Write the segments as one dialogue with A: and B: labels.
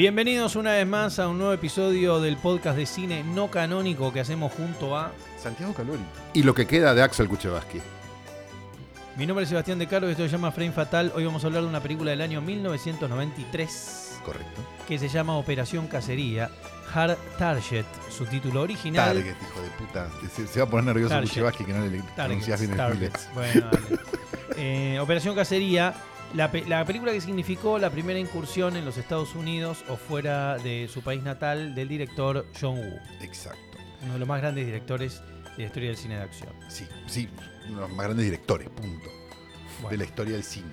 A: Bienvenidos una vez más a un nuevo episodio del podcast de cine no canónico que hacemos junto a.
B: Santiago Calori.
C: Y lo que queda de Axel Kuchevaski.
A: Mi nombre es Sebastián De Caro y esto se llama Frame Fatal. Hoy vamos a hablar de una película del año 1993
B: Correcto.
A: que se llama Operación Cacería. Hard Target, su título original.
B: Target, hijo de puta. Se, se va a poner nervioso. Kuchevaski que no le pronunciás bien el
A: Targets. Bueno, dale. Eh, Operación Cacería, la, pe- la película que significó la primera incursión en los Estados Unidos o fuera de su país natal del director John Woo,
B: Exacto.
A: uno de los más grandes directores de la historia del cine de acción.
B: Sí, sí. Uno de los más grandes directores, punto.
A: Bueno.
B: De la historia del cine.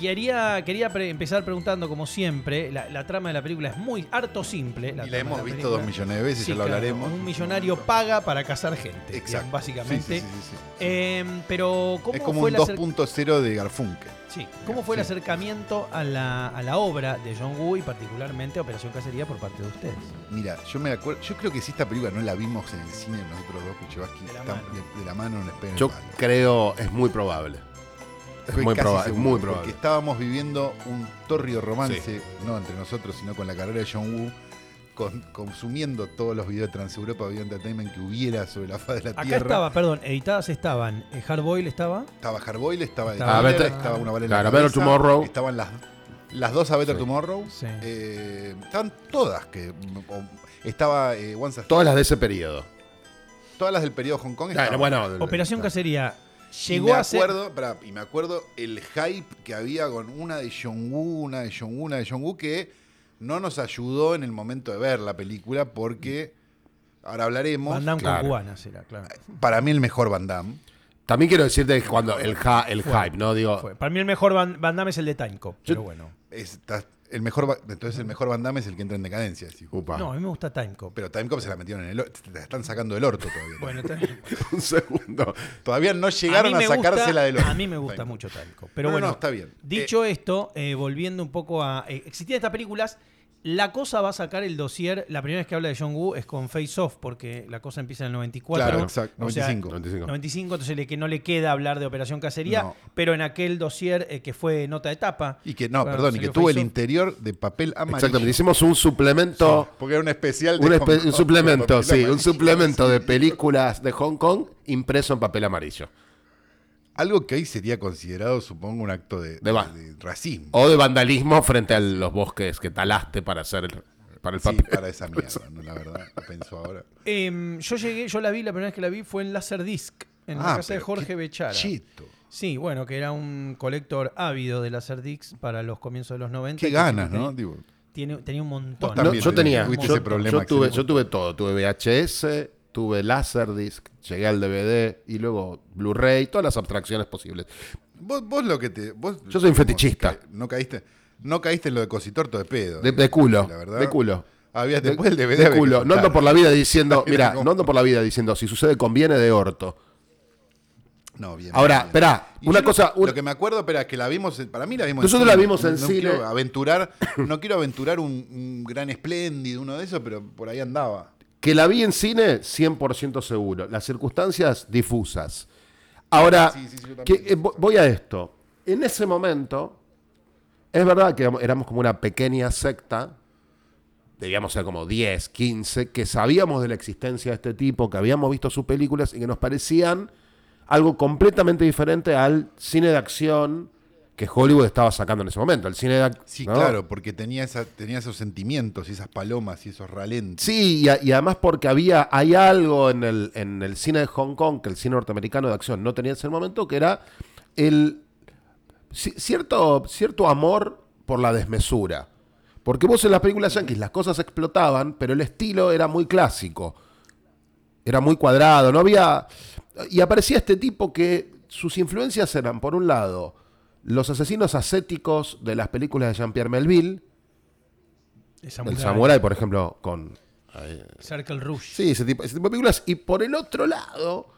A: Quería, quería pre- empezar preguntando, como siempre, la, la trama de la película es muy harto simple.
B: y la hemos visto
A: película.
B: dos millones de veces,
A: Sí,
B: ya lo
A: claro,
B: hablaremos.
A: Un millonario paga para cazar gente,
B: Exacto.
A: básicamente.
B: Sí, sí.
A: Eh, pero, ¿cómo
B: es como
A: fue
B: un
A: el acer-
B: 2.0 de Garfunkel.
A: Sí. ¿Cómo fue el acercamiento a la, a la obra de John Woo y particularmente Operación Cacería por parte de ustedes?
B: Mira, yo me acuerdo, yo creo que si esta película no la vimos en el cine nosotros dos, Kuchevaski,
A: De la
B: tam-
A: mano.
B: de, de la mano no les peguen
C: Yo creo, es muy probable. Es muy,
B: casi
C: proba- es muy
B: Porque
C: probable.
B: estábamos viviendo un torrido romance, no entre nosotros, sino con la carrera de John Woo, con- consumiendo todos los videos de Transeuropa Video Entertainment que hubiera sobre la faz de la
A: Acá
B: Tierra.
A: estaba, perdón, editadas estaban. eh, Hardboil estaba.
B: Estaba Hardboiled, estaba
A: Estaba
B: Killer,
C: Better-
B: estaba una bala en
C: claro,
B: la
C: Better
B: cabeza,
C: Tomorrow.
B: Estaban las, las dos a Better
C: Sí.
B: Tomorrow.
A: Sí.
B: eh, estaban todas. que o- Estaba eh, Once
C: Todas las de ese periodo.
B: todas las del periodo Hong Kong.
C: Claro, bueno,
A: Operación
C: claro.
A: Cacería
B: Y
A: llegó
B: me
A: a ser.
B: acuerdo, pará, y me acuerdo el hype que había con una de John Woo, una de John Woo, una de John Woo, que no nos ayudó en el momento de ver la película porque, ahora hablaremos,
A: Van Damme
C: Claro.
A: con cubanas era, claro.
B: para mí el mejor Van Damme.
C: También quiero decirte que cuando el, ja- el
A: Fue.
C: hype, ¿no? Digo,
A: Fue. Para mí el mejor Van, Van Damme es el de Timecop, pero bueno.
B: Es- está- el mejor, Va- entonces el mejor Van Damme es el que entra en decadencia. decís.
C: upa.
A: No, a mí me gusta Timecop.
B: Pero Timecop se la metieron en el orto, te la están sacando del orto todavía.
A: Bueno, está bien.
C: un segundo.
B: Todavía no
A: a
B: llegaron
A: mí
B: a, sacársela del orto.
A: A mí me gusta mucho Timecop. Pero
B: No,
A: bueno,
B: no, está bien.
A: Dicho esto, eh, volviendo un poco a. eh, existían estas películas. La cosa va a sacar el dossier. La primera vez que habla de John Woo es con Face Off, porque la cosa empieza en el 94.
B: Claro, exacto,
A: O sea,
B: 95.
C: 95.
A: 95, entonces le, que no le queda hablar de Operación Cacería,
B: No.
A: pero en aquel dossier eh, que fue nota de tapa.
B: Y que no, perdón, y que tuvo el interior de papel amarillo.
C: Exactamente. Hicimos un suplemento.
B: Porque era un especial de
C: Un,
B: Hong
C: espe-
B: Kong
C: un
B: con
C: suplemento, sí, un suplemento de películas de Hong Kong impreso en papel amarillo.
B: Algo que hoy sería considerado, supongo, un acto de, racismo.
C: O de vandalismo frente a los bosques que talaste para hacer el, para el
B: Sí,
C: papel.
B: para esa mierda, ¿no? la verdad, lo pienso ahora.
A: Em, yo llegué, yo la vi, la primera vez que la vi fue en Laserdisc, en la
B: Ah,
A: casa de Jorge Bechara.
B: Cheto.
A: Sí, bueno, que era un colector ávido de Laserdiscs para los comienzos de los 90.
B: Qué ganas, ¿no? Digo,
A: Tiene, tenía un montón.
C: No, yo
B: te-
C: tenía, yo,
B: ese problema,
C: yo tuve,
B: Axel.
C: yo tuve todo, tuve VHS, tuve Laserdisc, llegué al DVD y luego Blu-ray, todas las abstracciones posibles.
B: vos, vos lo que te. Vos,
C: Yo soy un fetichista.
B: No caíste, no caíste en lo de cositorto de pedo.
C: De, de culo,
B: La verdad.
C: de culo.
B: Había,
C: De-
B: después del DVD.
C: de culo. No ando por la vida diciendo, mira, no ando por la vida diciendo, si sucede conviene de orto.
B: No, bien.
C: Ahora,
B: bien.
C: esperá,
B: Y
C: una
B: lo-
C: cosa-
B: Lo, que me acuerdo, espera, es que la vimos. Para mí la vimos
C: Nosotros
B: en
C: la vimos en
B: no,
C: cine.
B: Quiero aventurar, no quiero aventurar un, un gran espléndido, uno de esos, pero por ahí andaba.
C: Que la vi en cine, 100% seguro. Las circunstancias difusas. Ahora,
B: Sí, sí, sí, yo también.
C: que, eh, vo- voy a esto. En ese momento, es verdad que éramos- éramos como una pequeña secta, debíamos ser como 10, 15, que sabíamos de la existencia de este tipo, que habíamos visto sus películas y que nos parecían algo completamente diferente al cine de acción que Hollywood estaba sacando en ese momento. El cine
B: Sí,
C: ¿no?
B: claro, porque tenía, esa, tenía esos sentimientos y esas palomas y esos ralentes.
C: Sí, y, a- y además porque había, hay algo en el, en el cine de Hong Kong que el cine norteamericano de acción no tenía en ese momento, que era el ci- cierto, cierto amor por la desmesura. Porque vos en las películas yankees las cosas explotaban, pero el estilo era muy clásico. Era muy cuadrado, no había... Y aparecía este tipo que sus influencias eran, por un lado, los asesinos ascéticos de las películas de Jean-Pierre Melville,
A: El
C: el
A: Samurai.
C: Samurai, por ejemplo, con
A: Circle Rouge.
C: Sí, ese tipo, ese tipo de películas. Y por el otro lado,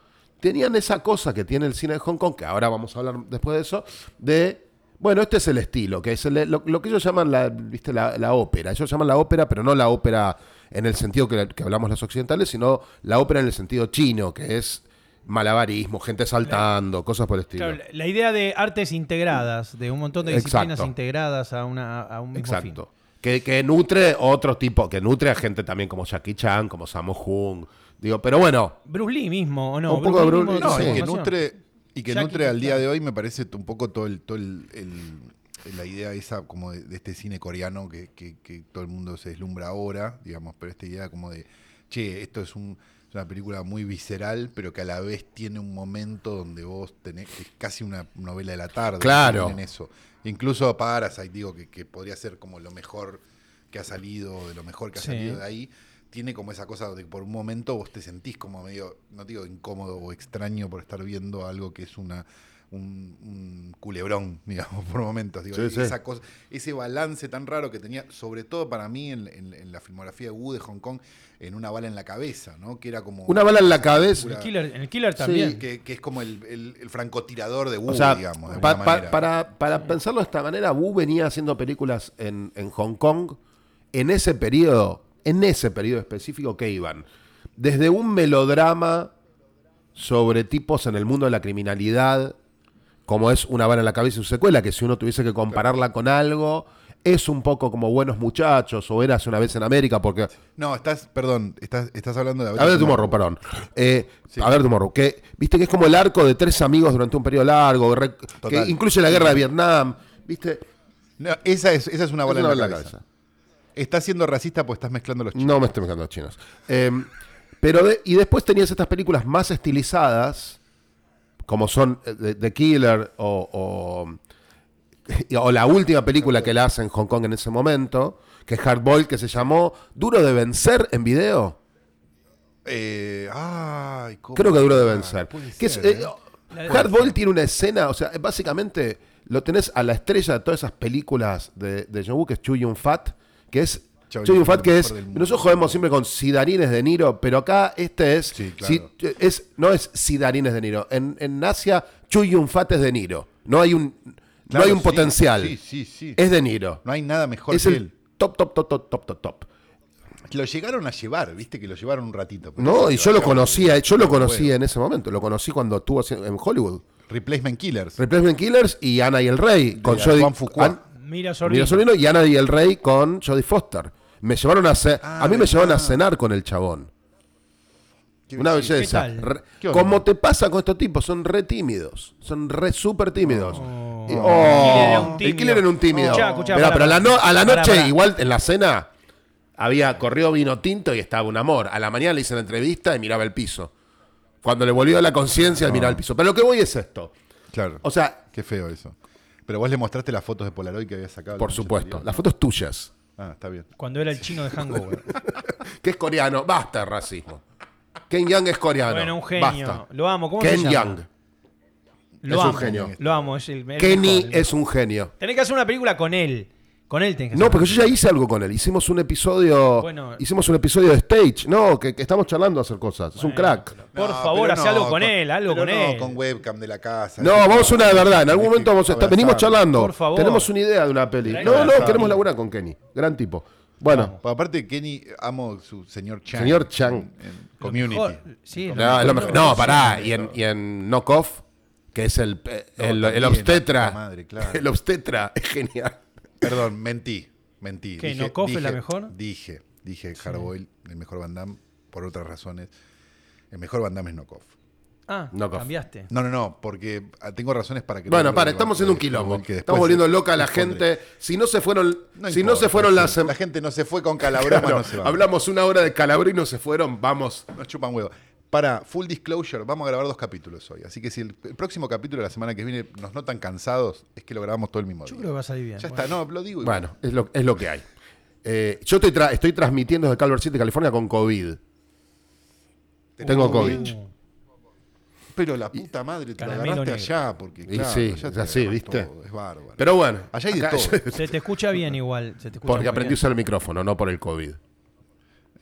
C: tenían esa cosa que tiene el cine de Hong Kong, que ahora vamos a hablar después de eso, de, bueno, este es el estilo, que es el- lo, lo que ellos llaman la, ¿viste? La, la ópera. Ellos llaman la ópera, pero no la ópera en el sentido que, que hablamos los occidentales, sino la ópera en el sentido chino, que es malabarismo, gente saltando, cosas por el estilo.
A: Claro, la- idea de artes integradas, de un montón de disciplinas
C: Exacto.
A: integradas a, una, a un mismo fin.
C: Exacto. que, que nutre otro tipo, que nutre a gente también como Jackie Chan, como Sammo Hung. Digo, pero bueno,
A: Bruce Lee mismo, ¿o no?
C: Un poco de Bruce Lee,
B: No,
C: Sí.
B: y que nutre, y que
A: Jackie
B: nutre al día de hoy me parece un poco todo el, todo el, el- la idea esa como de, de este cine coreano que, que- que todo el mundo se deslumbra ahora, digamos, pero esta idea como de, che, esto es, un- una película muy visceral, pero que a la vez tiene un momento donde vos tenés, es casi una novela de la tarde.
C: Claro.
B: En eso. Incluso Parasite, digo, que, que podría ser como lo mejor que ha salido, de lo mejor que ha
A: Sí.
B: salido de ahí, tiene como esa cosa de que por un momento vos te sentís como medio, no digo incómodo o extraño por estar viendo algo que es una un, un culebrón, digamos, por momentos. Digo,
C: Sí, sí.
B: esa cosa, ese balance tan raro que tenía, sobre todo para mí en, en- en la filmografía de Wu de Hong Kong, en una bala en la cabeza, ¿no? Que era como.
C: Una bala en la cabeza.
A: El Killer, el Killer
C: Sí,
A: también.
B: que, que es como el, el- el francotirador de Wu,
C: O sea,
B: digamos. de
C: pa-
B: alguna
C: pa-
B: manera.
C: para, para pensarlo de esta manera, Wu venía haciendo películas en, en Hong Kong en ese periodo, en ese periodo específico que iban. Desde un melodrama sobre tipos en el mundo de la criminalidad, como es Una bala en la cabeza y su secuela, que si uno tuviese que compararla con algo, es un poco como Buenos Muchachos o Eras una vez en América, porque
B: No, estás, perdón, estás, estás hablando de.
C: a ver, Tomorrow, perdón. Eh,
B: Sí.
C: A ver, Tomorrow, que viste que es como el arco de tres amigos durante un periodo largo, re- que incluye la guerra de Vietnam, viste.
B: No, esa, es, esa es una bola
C: Es una
B: en la
C: bola en la
B: cabeza. Estás siendo racista porque estás mezclando los chicos.
C: No me estoy mezclando los chinos. Eh, pero de- y después tenías estas películas más estilizadas, como son eh, The, Killer o, o, o la última película que le hace en Hong Kong en ese momento, que es Hardboiled, que se llamó Duro de Vencer en video.
B: Eh, ay, ¿cómo
C: Creo que Duro de? Vencer. Que es, eh,
B: ¿eh?
C: Tiene una escena, o sea, básicamente lo tenés a la estrella de todas esas películas de, de John Woo, que es Chu Yun Fat, que es
B: Yun-fat,
C: Fat, que es. Nosotros jodemos siempre con Sidarines de Niro, pero acá este es.
B: Sí, claro.
C: si- es no es Sidarines de Niro. En, en Asia, Chu Yun Fat es de Niro. No hay un, no hay un
B: sí,
C: potencial.
B: Sí, sí, sí.
C: Es de Niro.
B: No hay nada mejor
C: es
B: que
C: el
B: él.
C: top, top, top, top, top, top, top.
B: Lo llegaron a llevar, viste que lo llevaron un ratito.
C: No, y yo lo conocía, yo lo
B: No
C: conocía en ese momento. Lo conocí cuando estuvo haciendo- en Hollywood.
B: Replacement Killers.
C: Replacement Killers y Ana y el Rey. Con Jodie-
A: Mira Sorvino.
C: Mira Sorvino y Ana y el Rey con Jodie Foster. Me llevaron a ce-
B: Ah,
C: a mí me llevaron a cenar con el chabón.
B: ¿Qué
C: Una belleza.
A: ¿Qué tal?
C: Re-
B: ¿Qué onda?
C: como te pasa con estos tipos, son re tímidos. Son re súper tímidos.
A: Oh.
C: Y-
A: El
C: oh,
A: killer era un
C: el
A: tímido.
C: killer era un tímido.
A: Escuchá, escuchá,
C: Pero-
A: pará,
C: pero a la, no- a la
A: pará,
C: noche,
A: pará.
C: igual en la cena, había corrido vino tinto y estaba un amor. A la mañana le hice la entrevista y miraba el piso. Cuando le volvió a la conciencia, miraba el piso. Pero lo que voy es esto.
B: Claro.
C: O sea,
B: Qué feo eso. Pero vos le mostraste las fotos de Polaroid que había sacado. la
C: por
B: noche
C: supuesto,
B: anterior.
C: las fotos tuyas.
B: Ah, está bien.
A: Cuando era el chino de Hangover.
C: que es coreano. Basta de racismo. Ken Young es coreano.
A: bueno, un genio.
C: Basta.
A: Lo amo. ¿Cómo
C: Ken
A: se llama?
C: Young.
A: Lo
C: es un
A: amo.
C: genio.
A: Lo amo. Es el, el
C: Kenny
A: mejor, el
C: es un genio.
A: Tenés que hacer una película con él. Con él tenés que
C: No, porque yo ya hice algo con él. Hicimos un episodio.
A: Bueno.
C: hicimos un episodio de stage. No, que, que estamos charlando a hacer cosas. Es un crack.
A: Por
B: No,
A: favor,
B: pero
A: hace algo con él, algo
B: pero
A: con
B: no
A: él.
B: con webcam de la casa.
C: No, vamos a una de verdad. En algún momento vamos a estar. Venimos charlando.
A: Por favor.
C: Tenemos una idea de una peli. No, no, queremos laburar con Kenny. Gran tipo. Bueno,
B: aparte, Kenny, amo su señor Chang.
C: Señor Chang.
B: En, Community.
A: mejor- sí, lo
C: no, es lo mejor. No, pará. Y en, y en Knockoff, que es el, el, el
B: también,
C: obstetra.
B: la madre, claro.
C: El obstetra es genial.
B: Perdón, mentí. Mentí.
A: ¿Qué, Knockoff es la mejor?
B: Dije, dije Hardboiled, el mejor Van Damme, por otras razones. El mejor Van Damme es Knockoff.
A: Ah,
C: Knockoff.
A: cambiaste.
B: No, no, no, porque ah, tengo razones para que...
C: Bueno,
B: no
C: para, estamos haciendo un quilombo.
B: que
C: Estamos volviendo loca a la gente. Si no se fueron,
B: No
C: si no se fueron
B: sí.
C: las
B: La gente no se fue con calabroma,
C: Claro,
B: no se va.
C: hablamos una hora de calabro y no se fueron, vamos.
B: Nos chupan huevo. Para full disclosure, vamos a grabar dos capítulos hoy. Así que si el, el próximo capítulo de la semana que viene nos notan cansados, es que lo grabamos todo el mismo
A: Yo
B: día.
A: creo que va a salir bien.
B: Ya
A: Bueno.
B: está, no, lo digo. igual.
C: Bueno, es lo, es lo que hay. Eh, yo estoy, tra- estoy transmitiendo desde Calvert City, California, con COVID. Tengo COVID.
A: Uh,
B: Pero la puta madre te lo
A: Caramelo
B: agarraste
A: negro.
B: allá, porque
C: Y
B: claro,
C: sí,
B: allá te
C: así, ¿viste?
B: todo, es bárbaro.
C: Pero bueno,
B: Allá hay de todo.
A: Se te escucha bien igual. Se te escucha
C: porque aprendí a usar el micrófono, no por el COVID.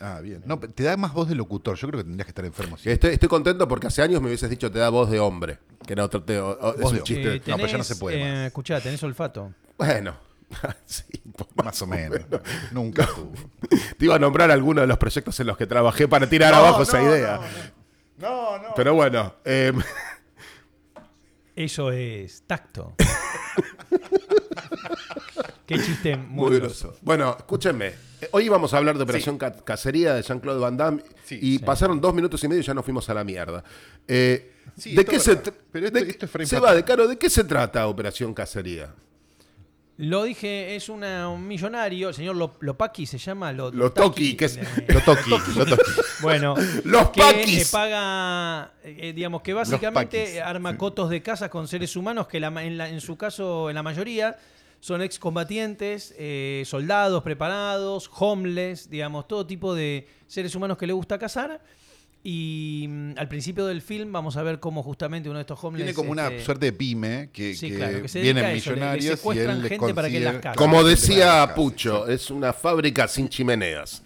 B: Ah, bien. No, te da más voz de locutor. Yo creo que tendrías que estar enfermo. sí.
C: Estoy, estoy contento porque hace años me hubieses dicho te da voz de hombre. Que era otro te- o- o- es
B: Voz
C: un
B: de
C: chiste.
A: Eh,
B: No, pero ya no
A: tenés,
B: se puede
A: eh, escuchá, tenés olfato.
C: Bueno, sí, pues,
B: Más o menos. Nunca
C: te iba a nombrar algunos de los proyectos en los que trabajé para tirar
B: No,
C: abajo
B: no,
C: esa idea.
B: No, no.
C: Pero bueno, eh,
A: Eso es tacto. Qué chiste muy,
C: Muy
A: grosso.
C: groso. Bueno, escúchenme. Eh, Hoy vamos a hablar de Operación Ca- Cacería de Jean-Claude Van Damme
B: Sí,
C: y
A: sí.
C: pasaron dos minutos y medio y ya nos fuimos a la mierda. Eh,
B: Sí,
C: ¿De qué se
B: Pero esto-
C: de-
B: esto es frame
C: Seba,
B: fatal.
C: de Caro, ¿de qué se trata Operación Cacería?
A: Lo dije, es una- un millonario, el señor Lo- Lopaki se llama. Lo,
C: Lotaki, que es-
A: eh,
B: Lo toqui, lo toqui.
A: Bueno,
C: Los
A: que
C: paquis.
A: eh, paga, eh, digamos que básicamente
B: paquis,
A: arma cotos de casas con seres humanos que la ma- en, la- en su caso, en la mayoría, son excombatientes, eh, soldados preparados, homeless, digamos, todo tipo de seres humanos que le gusta cazar. Y mm, al principio del film vamos a ver cómo justamente uno de estos homeless...
B: Tiene como una
A: este,
B: suerte de pyme que,
A: Sí,
B: que
A: claro, que se dedica
B: vienen
A: a eso, le- le
B: millonarios y él
A: secuestran
B: les
A: gente para que
B: consigue-
A: las case.
C: Como decía Pucho, es una fábrica sin chimeneas.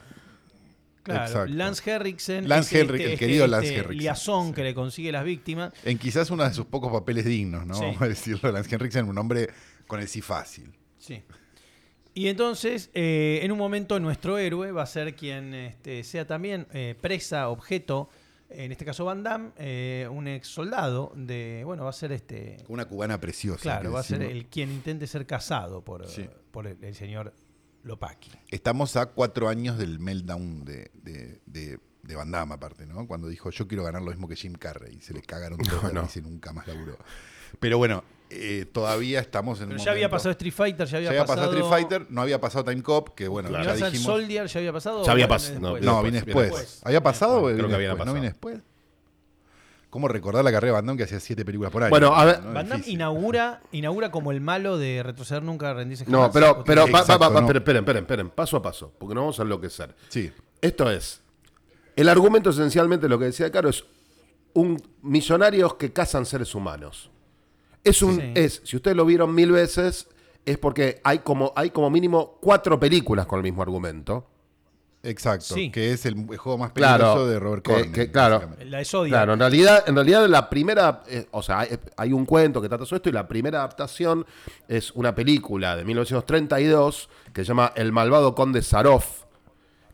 A: Claro,
B: Exacto.
A: Lance Henriksen.
B: Lance el querido Lance Henriksen,
A: liazón
B: sí.
A: que le consigue las víctimas.
B: En quizás uno de sus pocos papeles dignos, ¿no?
A: Sí.
B: Vamos a decirlo. Lance Henriksen, un hombre con el sí fácil.
A: Sí. Y entonces, eh, en un momento, nuestro héroe va a ser quien este, sea también eh, presa, objeto, en este caso Van Damme, eh, un ex soldado de. Bueno, va a ser este.
B: Una cubana preciosa.
A: Claro, va a ser el quien intente ser casado por,
B: Sí.
A: por el, el señor Lopaki.
B: Estamos a cuatro años del meltdown de, de, de, de Van Damme, aparte, ¿no? Cuando dijo, yo quiero ganar lo mismo que Jim Carrey. Y se le cagaron todos
C: no.
B: y dice, nunca más laburó. Pero bueno, eh, todavía estamos en
A: Pero
B: un
A: ya había
B: momento-
A: pasado Street Fighter, ya había,
B: Ya había pasado
A: pasado.
B: Street Fighter, no había pasado Time Cop, que bueno,
C: Claro.
B: ya dijimos...
A: Soldier ya había pasado.
C: Ya había
A: o viene
C: pas- no?
B: No,
C: Viene después.
B: ¿Había pasado? o
C: Creo que había
B: después? ¿No
C: pasado.
B: viene después? ¿Cómo recordar la carrera de Van Damme que hacía siete películas por año?
C: Bueno, a ver,
B: ¿no?
A: Van Damme inaugura, inaugura como el malo de retroceder nunca, rendirse
C: No, pero, pero,
B: tiene-
C: pa- pa- pa-
B: Exacto, no.
C: esperen, esperen, esperen, esperen, paso a paso, porque no vamos a enloquecer.
B: Sí.
C: Esto es, el argumento esencialmente lo que decía Caro es un millonarios que cazan seres humanos. Es un,
A: Sí.
C: es, si ustedes lo vieron mil veces, es porque hay como, hay como mínimo cuatro películas con el mismo argumento.
B: Exacto,
A: Sí.
B: que es el juego más peligroso
C: Claro,
B: de Robert
C: que-
B: Corman.
C: que, claro.
B: básicamente.
A: La de Zodiac.
C: Claro, en realidad, en realidad la primera, eh, o sea, hay, hay un cuento que trata sobre esto y la primera adaptación es una película de 1932 que se llama El malvado conde Zaroff,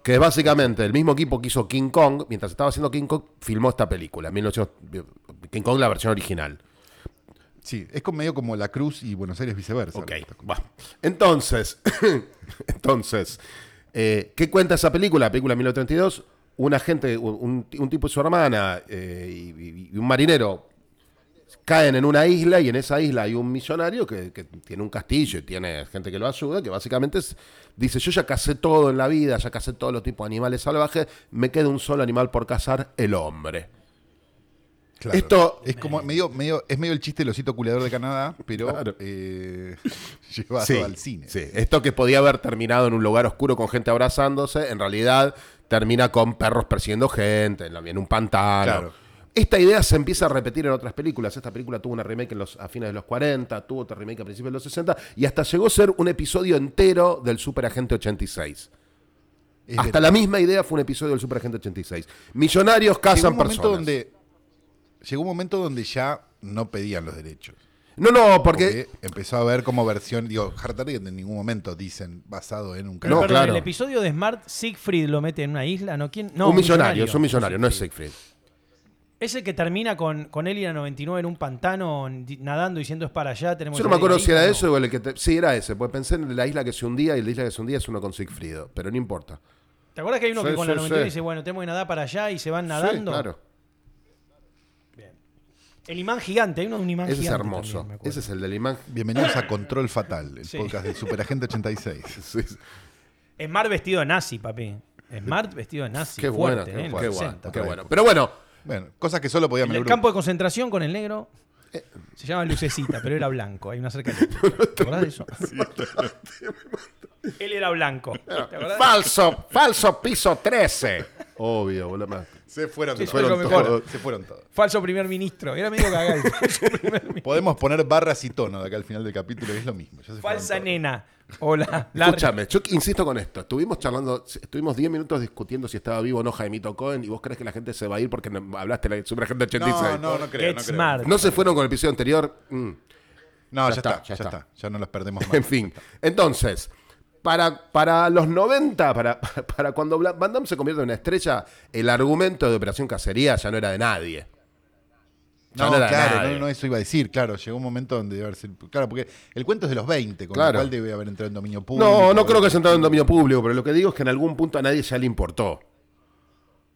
C: que es básicamente el mismo equipo que hizo King Kong, mientras estaba haciendo King Kong, filmó esta película, 1900 King Kong la versión original.
B: Sí, es como medio como La Cruz y Buenos Aires viceversa.
C: Ok, va. Entonces, entonces, eh, ¿qué cuenta esa película? La película de 1932, una gente, un, un tipo y su hermana eh, y, un marinero caen en una isla y en esa isla hay un millonario que, tiene un castillo y tiene gente que lo ayuda, que básicamente es- dice, yo ya cacé todo en la vida, ya cacé todos los tipos de animales salvajes, me queda un solo animal por cazar, el hombre.
B: Claro.
C: Esto-
B: es como medio, medio, es medio el chiste del osito culeador de Canadá, pero
C: Claro.
B: eh, llevado
C: Sí,
B: al cine.
C: sí. Esto que podía haber terminado en un lugar oscuro con gente abrazándose, en realidad termina con perros persiguiendo gente, en, la- en un pantano.
B: Claro.
C: Esta idea se empieza a repetir en otras películas. Esta película tuvo una remake en los, a fines de los 40, tuvo otra remake a principios de los 60 y hasta llegó a ser un episodio entero del Super Agente 86.
B: Es
C: hasta
B: verdad.
C: la misma idea fue un episodio del Super Agente 86. Millonarios
B: Llegó
C: cazan
B: un momento
C: personas.
B: donde llegó un momento donde ya no pedían los derechos.
C: No, no, porque...
B: Porque empezó a ver como versión, digo, Hard Target en ningún momento dicen basado en un
A: Pero,
C: No, claro.
A: El episodio de Smart, Siegfried lo mete en una isla, ¿no? ¿Quién? No,
C: un millonario, es un millonario, no es Siegfried.
A: Es el que termina con, con él y la 99 en un pantano nadando diciendo es para allá. Tenemos
C: Yo no me acuerdo si
A: ahí".
C: era
A: No.
C: eso o el que te- Sí, era ese, porque pensé en la isla que se hundía y la isla que se hundía es uno con Siegfried, pero no importa.
A: ¿Te acuerdas que hay uno
C: Sí,
A: que con
C: sí,
A: la 99
C: sí.
A: dice, bueno, tenemos que nadar para allá y se van nadando?
C: Sí, claro.
A: El imán gigante, hay uno de un imán
C: Ese es
A: gigante.
C: hermoso.
A: también.
C: Ese es el del imán.
B: Bienvenidos a Control Fatal, el
A: Sí.
B: podcast de Superagente 86.
C: Sí, sí.
A: Smart vestido de nazi, papi. Smart vestido de nazi.
C: Qué bueno,
A: fuerte, ¿eh?
C: Qué bueno,
A: 60.
C: qué bueno. Pero bueno,
B: Bueno, cosas que solo podía
A: El campo de concentración con el negro
C: Eh.
A: se llama Lucecita, pero era blanco. Hay una cerca de ¿Te acordás de eso? Él era blanco.
C: Falso, falso piso 13. Obvio, boludo.
B: Se fueron,
A: Sí,
B: todos.
A: fue lo mejor.
B: todos, Se fueron todos.
A: Falso primer ministro. Era medio cagado.
B: Podemos poner barras y tono de acá al final del capítulo y es lo mismo. ya se fueron
A: Falsa nena. Hola.
C: Escúchame, yo insisto con esto. Estuvimos charlando, estuvimos 10 minutos discutiendo si estaba vivo o no Jaimito Cohen y vos crees que la gente se va a ir porque no- hablaste de la Superagente 86.
B: No, no, no creo. No, creo.
A: smart.
C: ¿No se fueron con el episodio anterior? Mm.
B: No, ya,
C: Ya
B: está,
C: está,
B: ya, está. Ya no los perdemos más.
C: En fin, entonces, para, para los 90, para, para cuando Van Damme se convierte en una estrella, el argumento de Operación Cacería ya no era de nadie. Ya
B: No, claro, no, no, eso iba a decir, claro, llegó un momento donde debe haber sido- Claro, porque el cuento es de los 20, con
C: Claro.
B: lo cual debe haber entrado en dominio público.
C: No, no creo que haya entrado en dominio público, pero lo que digo es que en algún punto a nadie ya le importó.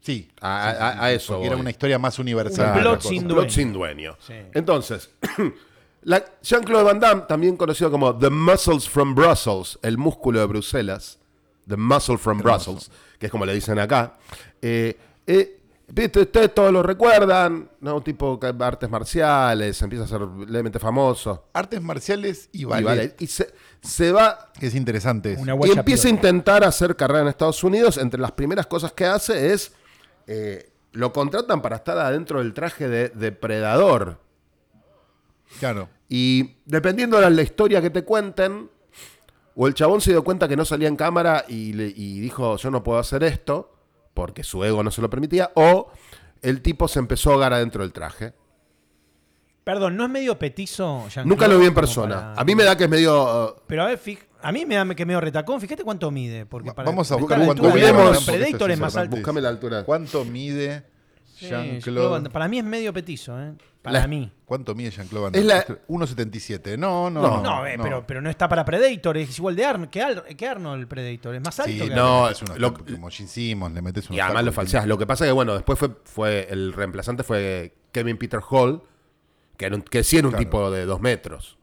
B: Sí.
C: A-
B: sí, sí,
C: a-
B: sí,
C: a
B: sí,
C: eso
B: Porque era una historia más universal.
A: Un plot sin
C: Plot
A: dueño.
C: sin dueño.
A: Sí.
C: Entonces, Jean-Claude Van Damme, también conocido como The Muscles from Brussels, el músculo de Bruselas, The Muscle from Brussels, que es como le dicen acá. eh, eh, ¿viste? Ustedes todos lo recuerdan, ¿no? Un tipo que artes marciales, empieza a ser levemente famoso.
B: Artes marciales y
C: Y,
B: ballet.
C: vale, y se, se va
B: Que es interesante. eso.
A: Una
C: y empieza a intentar hacer carrera en Estados Unidos. Entre las primeras cosas que hace es. eh, lo contratan para estar adentro del traje de depredador.
B: Claro.
C: Y dependiendo de la historia que te cuenten, o el chabón se dio cuenta que no salía en cámara y, le- y dijo: Yo no puedo hacer esto, porque su ego no se lo permitía, o el tipo se empezó a ahogar adentro del traje.
A: Perdón, ¿no es medio petizo?
C: Nunca lo vi en persona.
A: para-
C: A mí me da que es medio. uh,
A: Pero a ver, fij- a mí me da que medio retacón. Fíjate cuánto mide. Porque para
B: vamos a buscar cuánto
C: mide
A: Predator es más alto.
C: Búscame la altura.
B: ¿Cuánto mide
A: Sí,
B: Jean-Claude?
A: Para mí es medio petizo, ¿eh? Para
C: La-
A: mí.
B: ¿Cuánto mide Jean-Claude Van
C: Es
B: Damme?
C: la-
B: 1,77. No, no,
C: No,
B: no.
A: No, eh, Pero, pero no está para Predator. Es igual de Arnold que, Ar- que Arnold el Predator. Es más alto
B: Sí,
A: que
C: no,
A: Arnold.
B: es unos
C: lo-
B: como Gene Simmons, le metes unos
C: Y además lo falseas. Lo que pasa es que, bueno, después fue, fue el reemplazante fue Kevin Peter Hall, que, era un- que sí era un
B: Claro.
C: tipo de dos metros.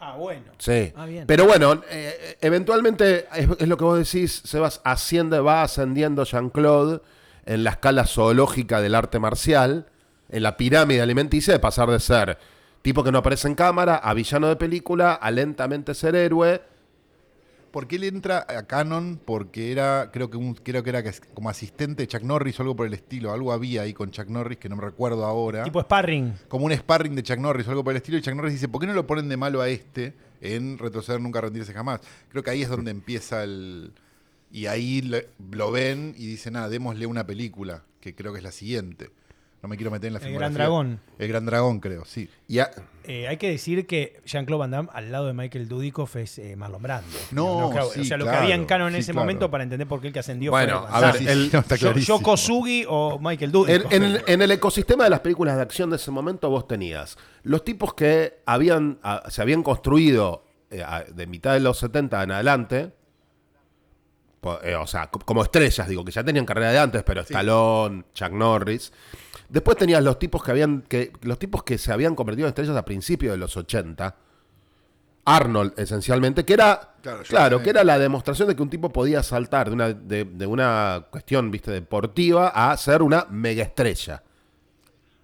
A: Ah, bueno.
C: Sí.
A: Ah, bien.
C: Pero bueno, eh, eventualmente es, es lo que vos decís, Sebas, asciende, va ascendiendo Jean-Claude en la escala zoológica del arte marcial, en la pirámide alimenticia, de pasar de ser tipo que no aparece en cámara, a villano de película, a lentamente ser héroe.
B: Porque él entra a Canon porque era, creo que un, creo que era que- como asistente de Chuck Norris o algo por el estilo. Algo había ahí con Chuck Norris que no me recuerdo ahora.
A: Tipo sparring.
B: como un sparring de Chuck Norris o algo por el estilo. Y Chuck Norris dice, ¿por qué no lo ponen de malo a este en retroceder, nunca rendirse jamás? Creo que ahí es donde empieza el... Y ahí le- lo ven y dicen, nada, démosle una película, que creo que es la siguiente. No me quiero meter en la
A: El Gran. Dragón.
B: El Gran Dragón, creo, sí.
C: Y a-
A: Eh, hay que decir que Jean-Claude Van Damme al lado de Michael Dudikoff es eh, Marlon Brando.
B: No,
A: claro,
B: sí,
A: o sea, lo
B: claro,
A: que había en canon en
B: sí,
A: ese
B: claro.
A: momento para entender por qué el que ascendió
C: Bueno,
A: fue
C: a ver,
A: Damme.
B: Sí,
C: el-
B: sí, no, está
A: Yo-
B: clarísimo.
A: Yoko Sugi o Michael Dudikoff.
C: en- en el ecosistema de las películas de acción de ese momento vos tenías los tipos que habían, ah, se habían construido eh, a- de mitad de los 70 en adelante, eh, o sea, co- como estrellas, digo, que ya tenían carrera de antes, pero Stallone, Chuck Norris. Después tenías los tipos que habían, que, los tipos que se habían convertido en estrellas a principios de los 80. Arnold, esencialmente, que era,
B: Claro,
C: que era la demostración de que un tipo podía saltar de una, de, de una cuestión, viste, deportiva a ser una mega estrella.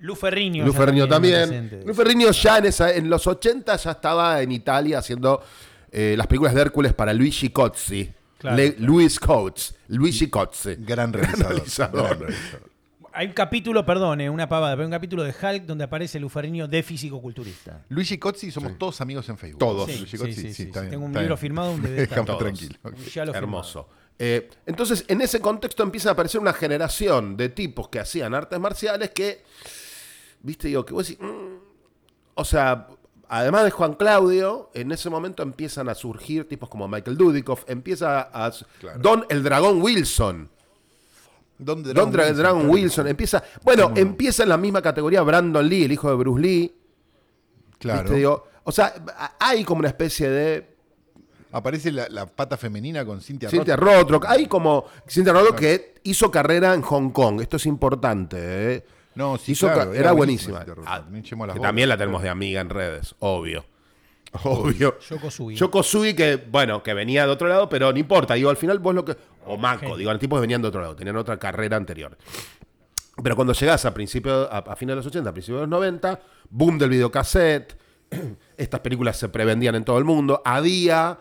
A: Lu Ferrigno.
C: Lu
A: ya
C: Ferrigno
A: muy
C: también. Ferrigno ya en, esa, en los 80 ya estaba en Italia haciendo eh, las películas de Hércules para Luigi Cozzi.
A: Claro,
C: Le-
A: claro.
C: Luis Coates. Luigi Cozzi.
B: Gran realizador.
C: realizador.
B: Gran realizador.
A: Hay un capítulo, perdón, eh, una pavada, pero hay un capítulo de Hulk donde aparece Lu Ferrigno de físico-culturista.
B: Luigi Cozzi somos todos amigos en Facebook.
C: Todos.
A: Sí,
B: Luigi
A: sí,
B: Cozzi,
A: sí, sí,
B: está
A: sí.
B: bien,
A: Tengo un
B: está
A: libro
B: bien.
A: firmado donde
B: Déjame
C: todos.
B: tranquilo.
A: Ya lo.
C: Hermoso. Eh, entonces, en ese contexto empieza a aparecer una generación de tipos que hacían artes marciales que, viste, digo, que vos decís, mm, o sea, además de Juan Claudio, en ese momento empiezan a surgir tipos como Michael Dudikoff, empieza a...
B: Claro.
C: Don el Dragón Wilson.
B: Don
C: Don Dra- Dragon
B: claro.
C: Wilson. Empieza, bueno, empieza en la misma categoría Brandon Lee, el hijo de Bruce Lee.
B: Claro.
C: o sea, hay como una especie de
B: Aparece la, la pata femenina con Cynthia,
C: Cynthia
B: Roth.
C: Rothrock. Hay como Cynthia Rothrock que hizo carrera en Hong Kong. Esto es importante. ¿eh?
B: No, sí,
C: Hizo
B: claro, era
C: era,
B: buenísima.
C: Ah, que también la tenemos de amiga en redes, obvio. Obvio.
A: Yoko Sugi.
C: Yoko Sugi, que, bueno, que venía de otro lado, pero no importa. Digo, al final vos lo que. O Mako, digo, los tipos venían de otro lado, tenían otra carrera anterior. Pero cuando llegás a principios, a, a fines de los 80, a principios de los 90, boom del videocassette, estas películas se prevendían en todo el mundo. Había,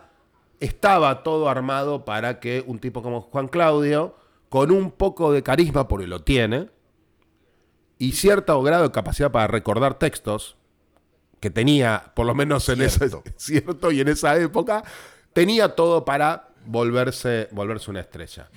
C: estaba todo armado para que un tipo como Juan Claudio, con un poco de carisma, porque lo tiene, y cierto grado de capacidad para recordar textos, que tenía, por lo menos en
B: Cierto.
C: ese cierto y en esa época, tenía todo para volverse, volverse una estrella.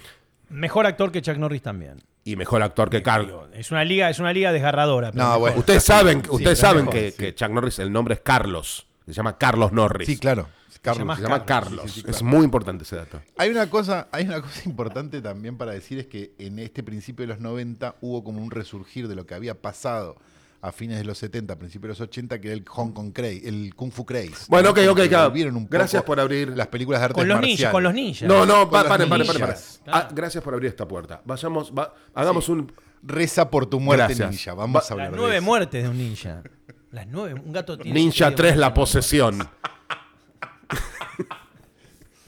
A: Mejor actor que Chuck Norris también.
C: Y mejor actor que Carlos.
A: Es una liga, es una liga desgarradora. pero
B: No, bueno.
C: Ustedes saben, ustedes saben
B: mejor,
C: que,
B: sí.
C: que Chuck Norris, el nombre es Carlos. Se llama Carlos Norris.
B: Sí, claro. Carlos.
A: llama
C: Se llama
A: Carlos,
C: Carlos.
B: sí, sí, claro.
C: Es muy importante ese dato.
B: Hay una cosa, hay una cosa importante también para decir es que en este principio de los 90 hubo como un resurgir de lo que había pasado a fines de los 70, principios de los 80, que era el Hong Kong Craze, el Kung Fu Craze.
C: Bueno,
B: ¿no?
C: ok, ok, claro.
B: un
C: Gracias
B: poco
C: por abrir.
B: las películas de artes
A: Con los
B: marciales.
A: ninjas, con los ninjas.
C: No, no, paren, paren, paren,
B: ninjas.
C: paren. Ah, gracias por abrir esta puerta. Vayamos, va- hagamos un.
B: Reza por tu muerte,
C: Gracias.
B: ninja. Vamos
C: Va-
B: a hablar
A: Las
B: de
A: nueve
B: eso.
A: muertes de un ninja. Las nueve. Un gato tiene.
C: Ninja
A: siete
C: 3, la
A: muertes.
C: posesión.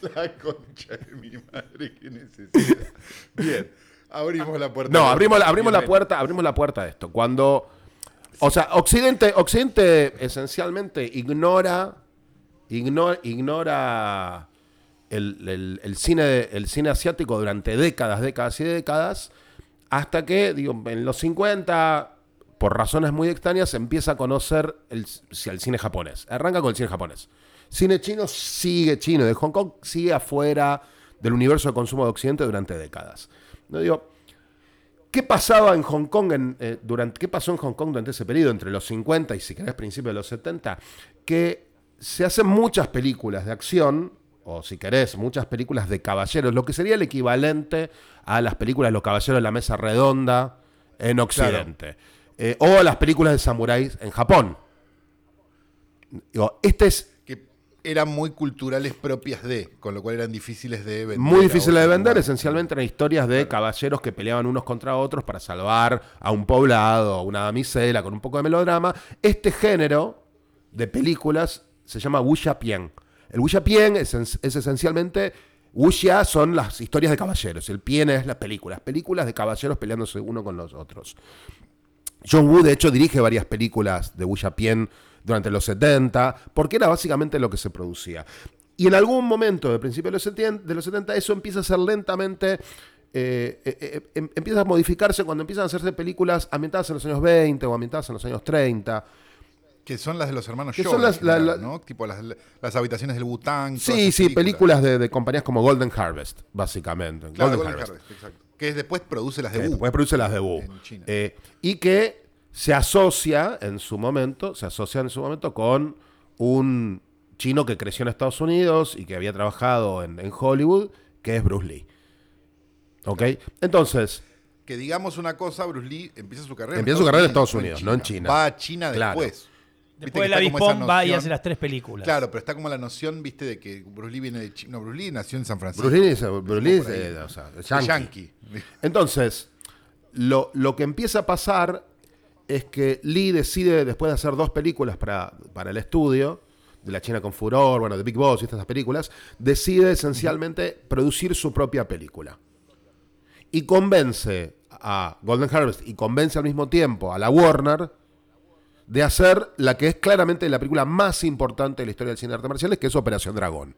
B: La concha de mi madre, qué necesidad. Bien, abrimos la puerta.
C: No, abrimos, la- abrimos la puerta, abrimos la puerta a esto. Cuando. O sea, Occidente, Occidente esencialmente ignora. Ignora, ignora el, el- el cine, el cine asiático durante décadas, décadas y décadas. Hasta que, digo, en los 50, por razones muy extrañas, se empieza a conocer el, el cine japonés. Arranca con el cine japonés. Cine chino sigue chino, de Hong Kong sigue afuera del universo de consumo de Occidente durante décadas. No digo, ¿Qué pasaba en Hong Kong en, eh, durante, qué pasó en Hong Kong durante ese periodo, entre los 50 y si querés principios de los 70? Que se hacen muchas películas de acción, o si querés, muchas películas de caballeros, lo que sería el equivalente a las películas de los caballeros de la mesa redonda en Occidente. Eh, o las películas de samuráis en Japón. Digo, este es
B: eran muy culturales propias de, con lo cual eran difíciles de vender.
C: muy
B: a
C: difícil de vender, esencialmente eran historias de caballeros que peleaban unos contra otros para salvar a un poblado, a una damisela, con un poco de melodrama. Este género de películas se llama wuxia-pian. El wuxia-pian es, es esencialmente... Wuxia son las historias de caballeros, el pien es las películas, películas de caballeros peleándose uno con los otros. John Woo, de hecho, dirige varias películas de Wuxia Pien durante los 70, porque era básicamente lo que se producía. Y en algún momento, de principios de los 70, de los 70 eso empieza a ser lentamente. eh, eh, eh, em- empieza a modificarse cuando empiezan a hacerse películas ambientadas en los años 20 o ambientadas en los años 30.
B: Que son las de los hermanos
C: Que
B: Shaw,
C: son
B: en
C: las- la-
B: general,
C: la-
B: ¿no? Tipo las, las habitaciones del Bután.
C: Sí, sí, películas de, de compañías como Golden Harvest, básicamente.
B: Claro,
C: Golden
B: Golden
C: Harvest.
B: Harvest, exacto. Que después produce las de Wu.
C: después produce las de Wu.
B: en China.
C: Y que se asocia en su momento, se asocia en su momento con un chino que creció en Estados Unidos y que había trabajado en, en Hollywood, que es Bruce Lee. ¿Ok? Entonces,
B: Que digamos una cosa, Bruce Lee empieza su carrera
C: Empieza su carrera en Estados Unidos, no en China.
B: Va a China
C: Claro.
B: después.
A: Después
B: esa
A: Bispón va y hace las tres películas.
B: Claro, pero está como la noción, viste, de que Bruce Lee viene de China. No, Bruce Lee nació en San Francisco.
C: Bruce Lee, es- Bruce Lee es, eh, o sea, yankee.
B: yankee.
C: Entonces, lo, lo que empieza a pasar es que Lee decide, después de hacer dos películas para, para el estudio, de La China con Furor, bueno, de Big Boss y estas películas, decide esencialmente producir su propia película. Y convence a Golden Harvest y convence al mismo tiempo a la Warner de hacer la que es claramente la película más importante de la historia del cine de artes marciales, que es Operación Dragón.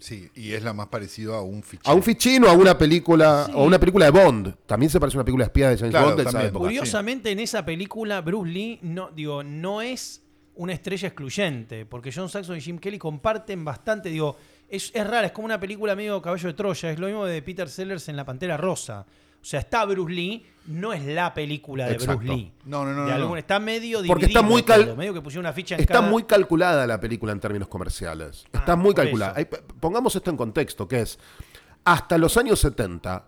B: Sí, y es la más parecido a un fichín.
C: A un fichino, a una película, o una película de Bond. También se parece a una película de espía de James
B: Claro,
C: Bond de esa
B: también.
C: época.
A: Curiosamente, en esa película, Bruce Lee no, digo, no es una estrella excluyente, porque John Saxon y Jim Kelly comparten bastante, digo, es, es rara, es como una película medio caballo de Troya, es lo mismo de Peter Sellers en La Pantera Rosa. O sea, está Bruce Lee, no es la película de
C: Exacto.
A: Bruce Lee.
B: No, no, no,
A: De
B: no,
A: algún-
B: no.
A: Está medio
C: Porque está
A: dividido
C: muy cal-
A: todo, medio que pusieron una ficha en
C: Está
A: cada-
C: muy calculada la película en términos comerciales. Está
A: Ah,
C: muy
A: por
C: calculada. Hay- pongamos esto en contexto, que es, hasta los años 70,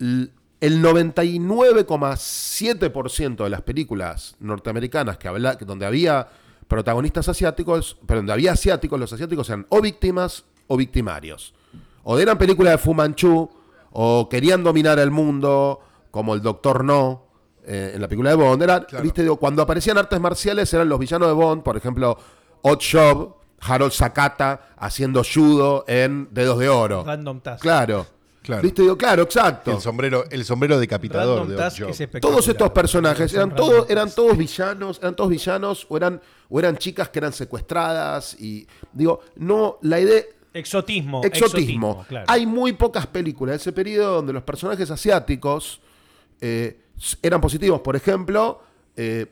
C: l- el 99,7% de las películas norteamericanas que habla, que donde había protagonistas asiáticos, pero donde había asiáticos, los asiáticos eran o víctimas o victimarios. O eran películas de Fu Manchu, o querían dominar el mundo, como el Doctor No, eh, en la película de Bond. Era,
B: Claro.
C: ¿viste? Digo, cuando aparecían artes marciales eran los villanos de Bond, por ejemplo, Odd Job, Harold Sakata haciendo judo en Dedos de Oro.
A: Random Task.
C: Claro.
B: Claro.
C: ¿Viste? Digo, claro, exacto.
B: El sombrero, el sombrero decapitador
A: Random
B: de
A: Task
B: Odd Job.
A: es espectacular.
C: Todos estos personajes
A: Son
C: eran todos, eran todos villanos, eran todos villanos, o eran, o eran chicas que eran secuestradas, y digo, no, la idea,
A: Exotismo.
C: exotismo.
A: claro.
C: Hay muy pocas películas de ese periodo donde los personajes asiáticos eh, eran positivos. Por ejemplo, eh,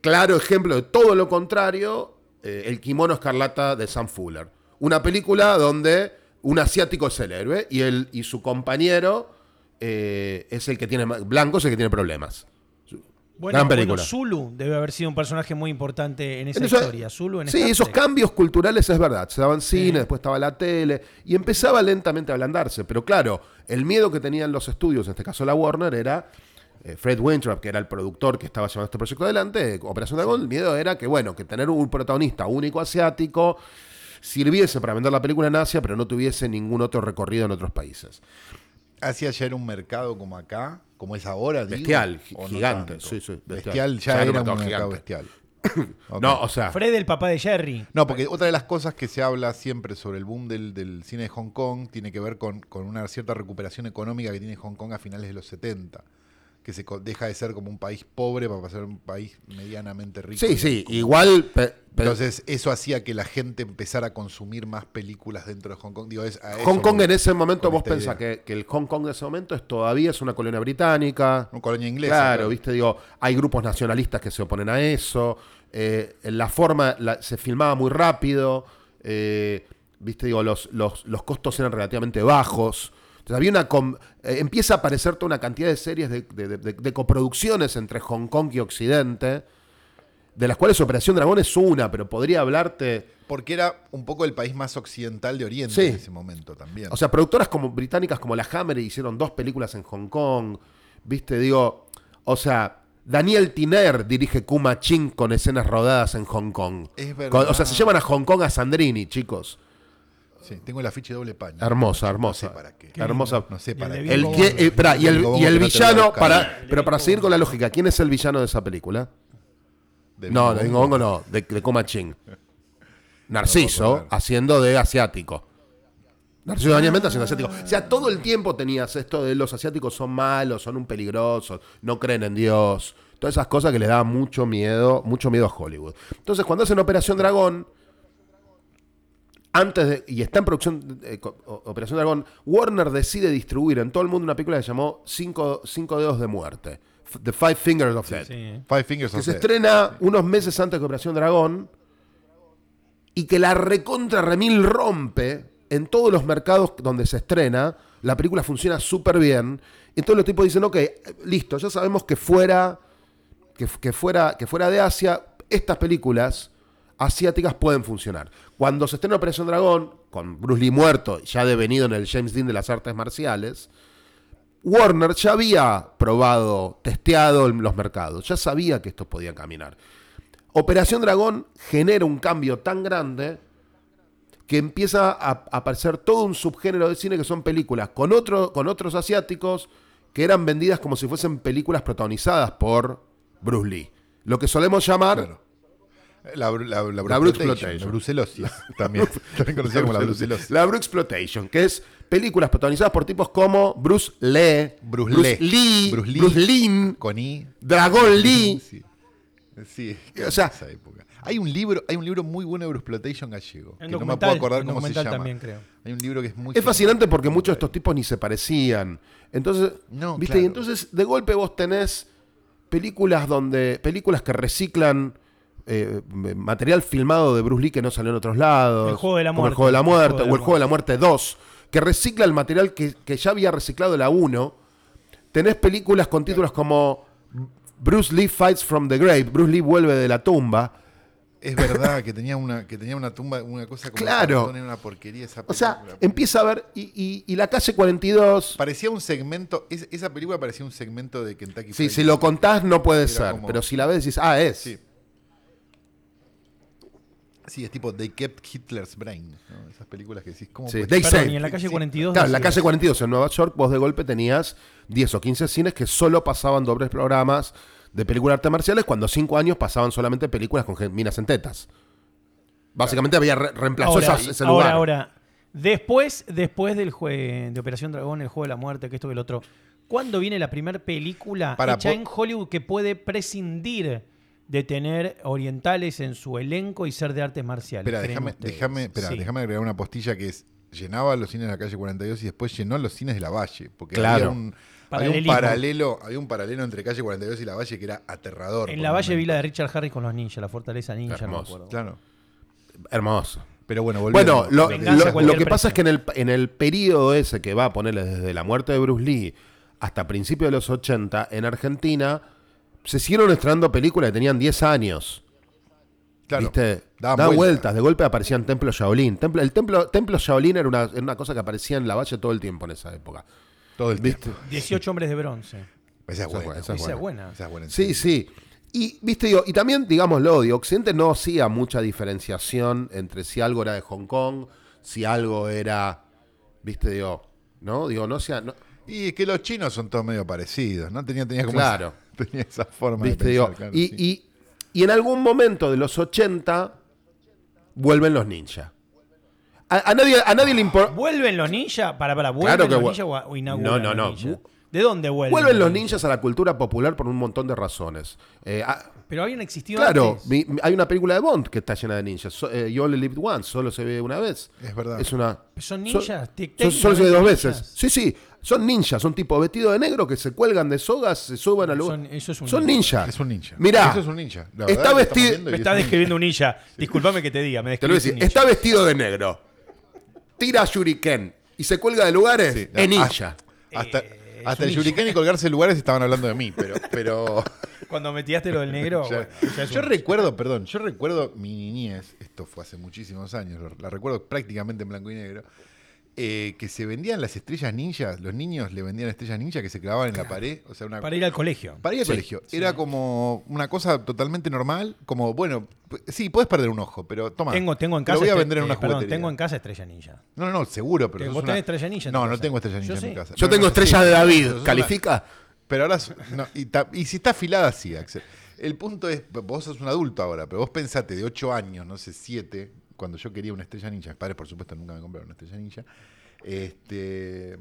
C: claro ejemplo de todo lo contrario, eh, El kimono escarlata de Sam Fuller. Una película donde un asiático es el héroe y, el, y su compañero es el que tiene, blanco es el que tiene problemas.
A: Bueno,
C: Gran
A: bueno,
C: película.
A: Zulu debe haber sido un personaje muy importante en esa historia. Zulu en
C: sí, esos cambios culturales es verdad. Se daban cine,
A: Sí.
C: después estaba la tele, y empezaba lentamente a ablandarse. Pero claro, el miedo que tenían los estudios, en este caso la Warner, era eh, Fred Weintraub, que era el productor que estaba llevando este proyecto adelante, Operación Dragón, el miedo era que, bueno, que tener un protagonista único asiático sirviese para vender la película en Asia, pero no tuviese ningún otro recorrido en otros países.
B: Ya era un mercado como acá, como es ahora, digo,
C: Bestial, gi-
B: ¿o no
C: gigante,
B: tanto?
C: sí, sí, bestial.
B: Bestial,
C: Ya
B: ya,
C: era un
B: era un
C: mercado gigante.
B: bestial.
C: No, o sea,
A: Fred, el papá de Jerry.
B: No, porque otra de las cosas que se habla siempre sobre el boom del, del cine de Hong Kong tiene que ver con, con una cierta recuperación económica que tiene Hong Kong a finales de los 70. Que se deja de ser como un país pobre para pasar a un país medianamente rico.
C: sí, sí,
B: como-
C: igual...
B: Entonces, eso hacía que la gente empezara a consumir más películas dentro de Hong Kong. Digo, es a
C: Hong Kong en ese momento, vos pensás que, que el Hong Kong de ese momento es todavía es una colonia británica.
B: Una colonia inglesa.
C: Claro, viste, digo, hay grupos nacionalistas que se oponen a eso. eh, la forma la- se filmaba muy rápido. eh, viste, digo, los, los, los costos eran relativamente bajos. Entonces había una com- eh, empieza a aparecer toda una cantidad de series de, de- de- de coproducciones entre Hong Kong y Occidente, de las cuales Operación Dragón es una, pero podría hablarte.
B: Porque era un poco el país más occidental de Oriente
C: Sí.
B: en ese momento también.
C: O sea, productoras como británicas como la Hammer hicieron dos películas en Hong Kong. Viste, digo, o sea, Daniel Tiner dirige Kuma Ching con escenas rodadas en Hong Kong.
B: Es verdad.
C: O sea, se llevan a Hong Kong a Sandrini, chicos.
B: Sí, tengo el afiche doble paño.
C: Hermosa,
B: No
C: hermosa.
B: sé para qué.
C: Hermosa.
B: No sé
A: Y
B: para
A: el
B: qué.
C: El eh, esperá, y el, y el villano, para, pero para seguir con la lógica, ¿quién es el villano de esa película?
B: De
C: No, de Bingo Bongo no, de, de Ching. Narciso, haciendo de asiático. Narciso Dañamiento haciendo asiático. O sea, todo el tiempo tenías esto de los asiáticos son malos, son un peligrosos, no creen en Dios. Todas esas cosas que le daban mucho miedo, mucho miedo a Hollywood. Entonces, cuando hacen Operación Dragón, antes de. Y está en producción eh, Operación Dragón, Warner decide distribuir en todo el mundo una película que se llamó Cinco, Cinco Dedos de Muerte. F- The Five Fingers of Death
A: Sí.
B: Five Fingers
C: que
B: of
C: se
B: Death.
C: estrena unos meses antes que Operación Dragón y que la recontra remil rompe en todos los mercados donde se estrena. La película funciona súper bien. Y todos los tipos dicen, ok, eh, listo, ya sabemos que fuera, que, que fuera, que fuera de Asia, estas películas asiáticas pueden funcionar. Cuando se estrena Operación Dragón, con Bruce Lee muerto, ya devenido en el James Dean de las artes marciales, Warner ya había probado, testeado en los mercados, ya sabía que esto podía caminar. Operación Dragón genera un cambio tan grande que empieza a aparecer todo un subgénero de cine que son películas con, con otros asiáticos que eran vendidas como si fuesen películas protagonizadas por Bruce Lee. Lo que solemos llamar.
B: La, la, la,
C: La
B: bruxploitation, brucelosis. También, también conocida como la brucelosis.
C: La Bruxploitation, que es películas protagonizadas por tipos como Bruce Lee,
B: Bruce
C: Bruce
B: Lee.
C: Lee,
B: Bruce Lee.
C: Bruce Lee,
B: Con I.
C: Dragon Lee.
B: Sí. Sí,
C: O sea-
B: esa época. Hay un libro, hay un libro muy bueno de Bruxploitation gallego. Que no me puedo acordar cómo se llama.
A: también, creo.
B: Hay un libro que es muy
C: Es fascinante porque muchos de estos tipos ni se parecían. Entonces,
B: No,
C: ¿viste?
B: claro.
C: Y entonces de golpe vos tenés películas donde películas que reciclan eh, material filmado de Bruce Lee que no salió en otros lados.
A: El Juego de la
C: como el
A: Muerte.
C: juego de la
A: El
C: muerte
A: Juego de
C: o
A: la
C: el juego de la muerte 2, que recicla el material que, que ya había reciclado la 1. Tenés películas con títulos como Bruce Lee Fights from the Grave, Bruce Lee vuelve de la tumba.
B: Es verdad que tenía una, que tenía una tumba, una cosa como
C: Claro.
B: era una porquería esa
C: O sea,
B: película.
C: empieza a ver, y, y- y la calle 42...
B: Parecía un segmento, es- esa película parecía un segmento de Kentucky
C: Sí, si lo contás no puede
B: Era
C: ser,
B: como-
C: pero si la ves decís, ah, es.
B: Sí. Sí, es tipo They Kept Hitler's Brain. ¿no? Esas películas que decís, ¿cómo
C: Sí, They?
A: Perdón, y en la calle
B: Sí.
A: 42.
C: Claro, en la calle 42 en Nueva York, vos de golpe tenías 10 o 15 cines que solo pasaban dobles programas de películas de artes marciales cuando 5 años pasaban solamente películas con minas en tetas. Básicamente había re- reemplazó
A: Ahora,
C: esas- ese
A: ahora,
C: lugar.
A: ahora, después, después del jue- de Operación Dragón, el juego de la muerte, que esto que el otro, ¿cuándo viene la primera película
B: Para
A: hecha en Hollywood que puede prescindir de tener orientales en su elenco y ser de artes marciales?
B: Espera,
A: ¿Creen
B: déjame, déjame, espera,
A: Sí.
B: déjame agregar una postilla que es llenaba los cines de la calle 42 y después llenó los cines de la Valle. Porque
C: Claro.
B: había, un, había un
A: Paralelismo.
B: paralelo, había un paralelo entre calle 42 y la Valle que era aterrador.
A: En la Valle vi la de Richard Harris con los ninjas, la fortaleza ninja, no me
C: Hermoso.
A: acuerdo.
B: Claro.
C: Hermoso.
B: Pero bueno, volviendo.
C: Bueno, lo, lo- lo que pasa es que en el, en el periodo ese que va a ponerle desde la muerte de Bruce Lee hasta principios de los 80, en Argentina se siguieron estrenando películas que tenían 10 años.
B: Claro,
C: ¿Viste?
B: daban
C: Daban
B: vueltas.
C: vueltas. De golpe aparecían templos Shaolin. Templo, el templo, templo Shaolin era una, era una cosa que aparecía en la valle todo el tiempo en esa época.
B: todo el
C: ¿Viste?
B: tiempo.
A: 18 hombres de bronce.
B: Esa es
C: Esa es
B: buena.
C: esa es
A: buena.
B: Esa es buena. en
C: Sí, sí. Y, viste, digo, y también, digámoslo, digo, Occidente no hacía mucha diferenciación entre si algo era de Hong Kong, si algo era, viste, digo, ¿no? Digo, no sea, no-
B: Y es que los chinos son todos medio parecidos, ¿no? Tenía, tenía como
C: Claro.
B: tenía esa forma
C: viste,
B: de
C: digo,
B: pensar, claro,
C: y,
B: sí.
C: y, y en algún momento de los 80 vuelven los ninjas. A, a nadie, a nadie le importa.
A: ¿Vuelven los ninjas? Para, para, ¿vuelven
C: Claro que
A: los ninjas o, inauguran
C: No, no,
A: los
C: no.
A: ¿De dónde vuelven?
C: Vuelven los ninjas a la cultura popular por un montón de razones. Eh, ah,
A: Pero habían existido
C: Claro,
A: antes.
C: mi- mi- hay una película de Bond que está llena de ninjas. So- eh, you Only Lived Once, solo se ve una vez.
B: Es verdad.
C: Es una.
A: ¿Son
C: so-
A: ninjas?
C: so- solo se ve dos veces. Sí, sí. Son ninjas, son tipo vestidos de negro que se cuelgan de sogas, se suben a lugar.
A: Son- eso es un
C: Son
A: ninja.
C: ninjas.
B: Es un ninja.
C: Mirá,
B: Eso es un ninja. La
C: está vestido-
A: Me
B: es
A: está
B: un ninja.
A: describiendo un ninja. Disculpame que te diga, me
C: Te lo voy a
A: describiste
C: decir.
A: ninja.
C: Está vestido de negro. Tira shuriken y se cuelga de lugares.
B: Sí,
C: es
B: no,
C: ninja.
B: Hasta,
A: Eh, es
B: hasta
A: un
B: el
A: ninja.
B: Yuriken y colgarse en lugares estaban hablando de mí, pero. pero
A: Cuando me tiraste lo del negro,
B: ya-
A: bueno, ya es
B: yo
A: un-
B: recuerdo, perdón, yo recuerdo mi niñez, esto fue hace muchísimos años, lo- la recuerdo prácticamente en blanco y negro, eh, que se vendían las estrellas ninjas, los niños le vendían estrellas ninjas que se clavaban en la pared, o sea, una,
A: para ir al colegio.
B: Para ir al colegio. Era como una cosa totalmente normal. Como, bueno, sí, puedes perder un ojo, pero toma.
A: Tengo, tengo en
B: te lo
A: casa.
B: voy a vender en
A: eh,
B: una
A: perdón, tengo en casa estrella ninja.
B: No, no, no, seguro, pero.
A: Vos
B: una-
A: tenés estrella ninja
B: No, no
A: casa.
B: tengo estrella ninja
A: Yo
B: en mi casa.
C: Yo
B: No,
C: tengo
B: no,
C: estrellas
B: sí,
C: de David.
B: una-
C: ¿Califica?
B: Pero ahora. y, ta- y si está afilada, sí, Axel. El punto es, vos sos un adulto ahora, pero vos pensate de 8 años, no sé, 7, cuando yo quería una estrella ninja. Mis padres, por supuesto, nunca me compraron una estrella ninja. Este.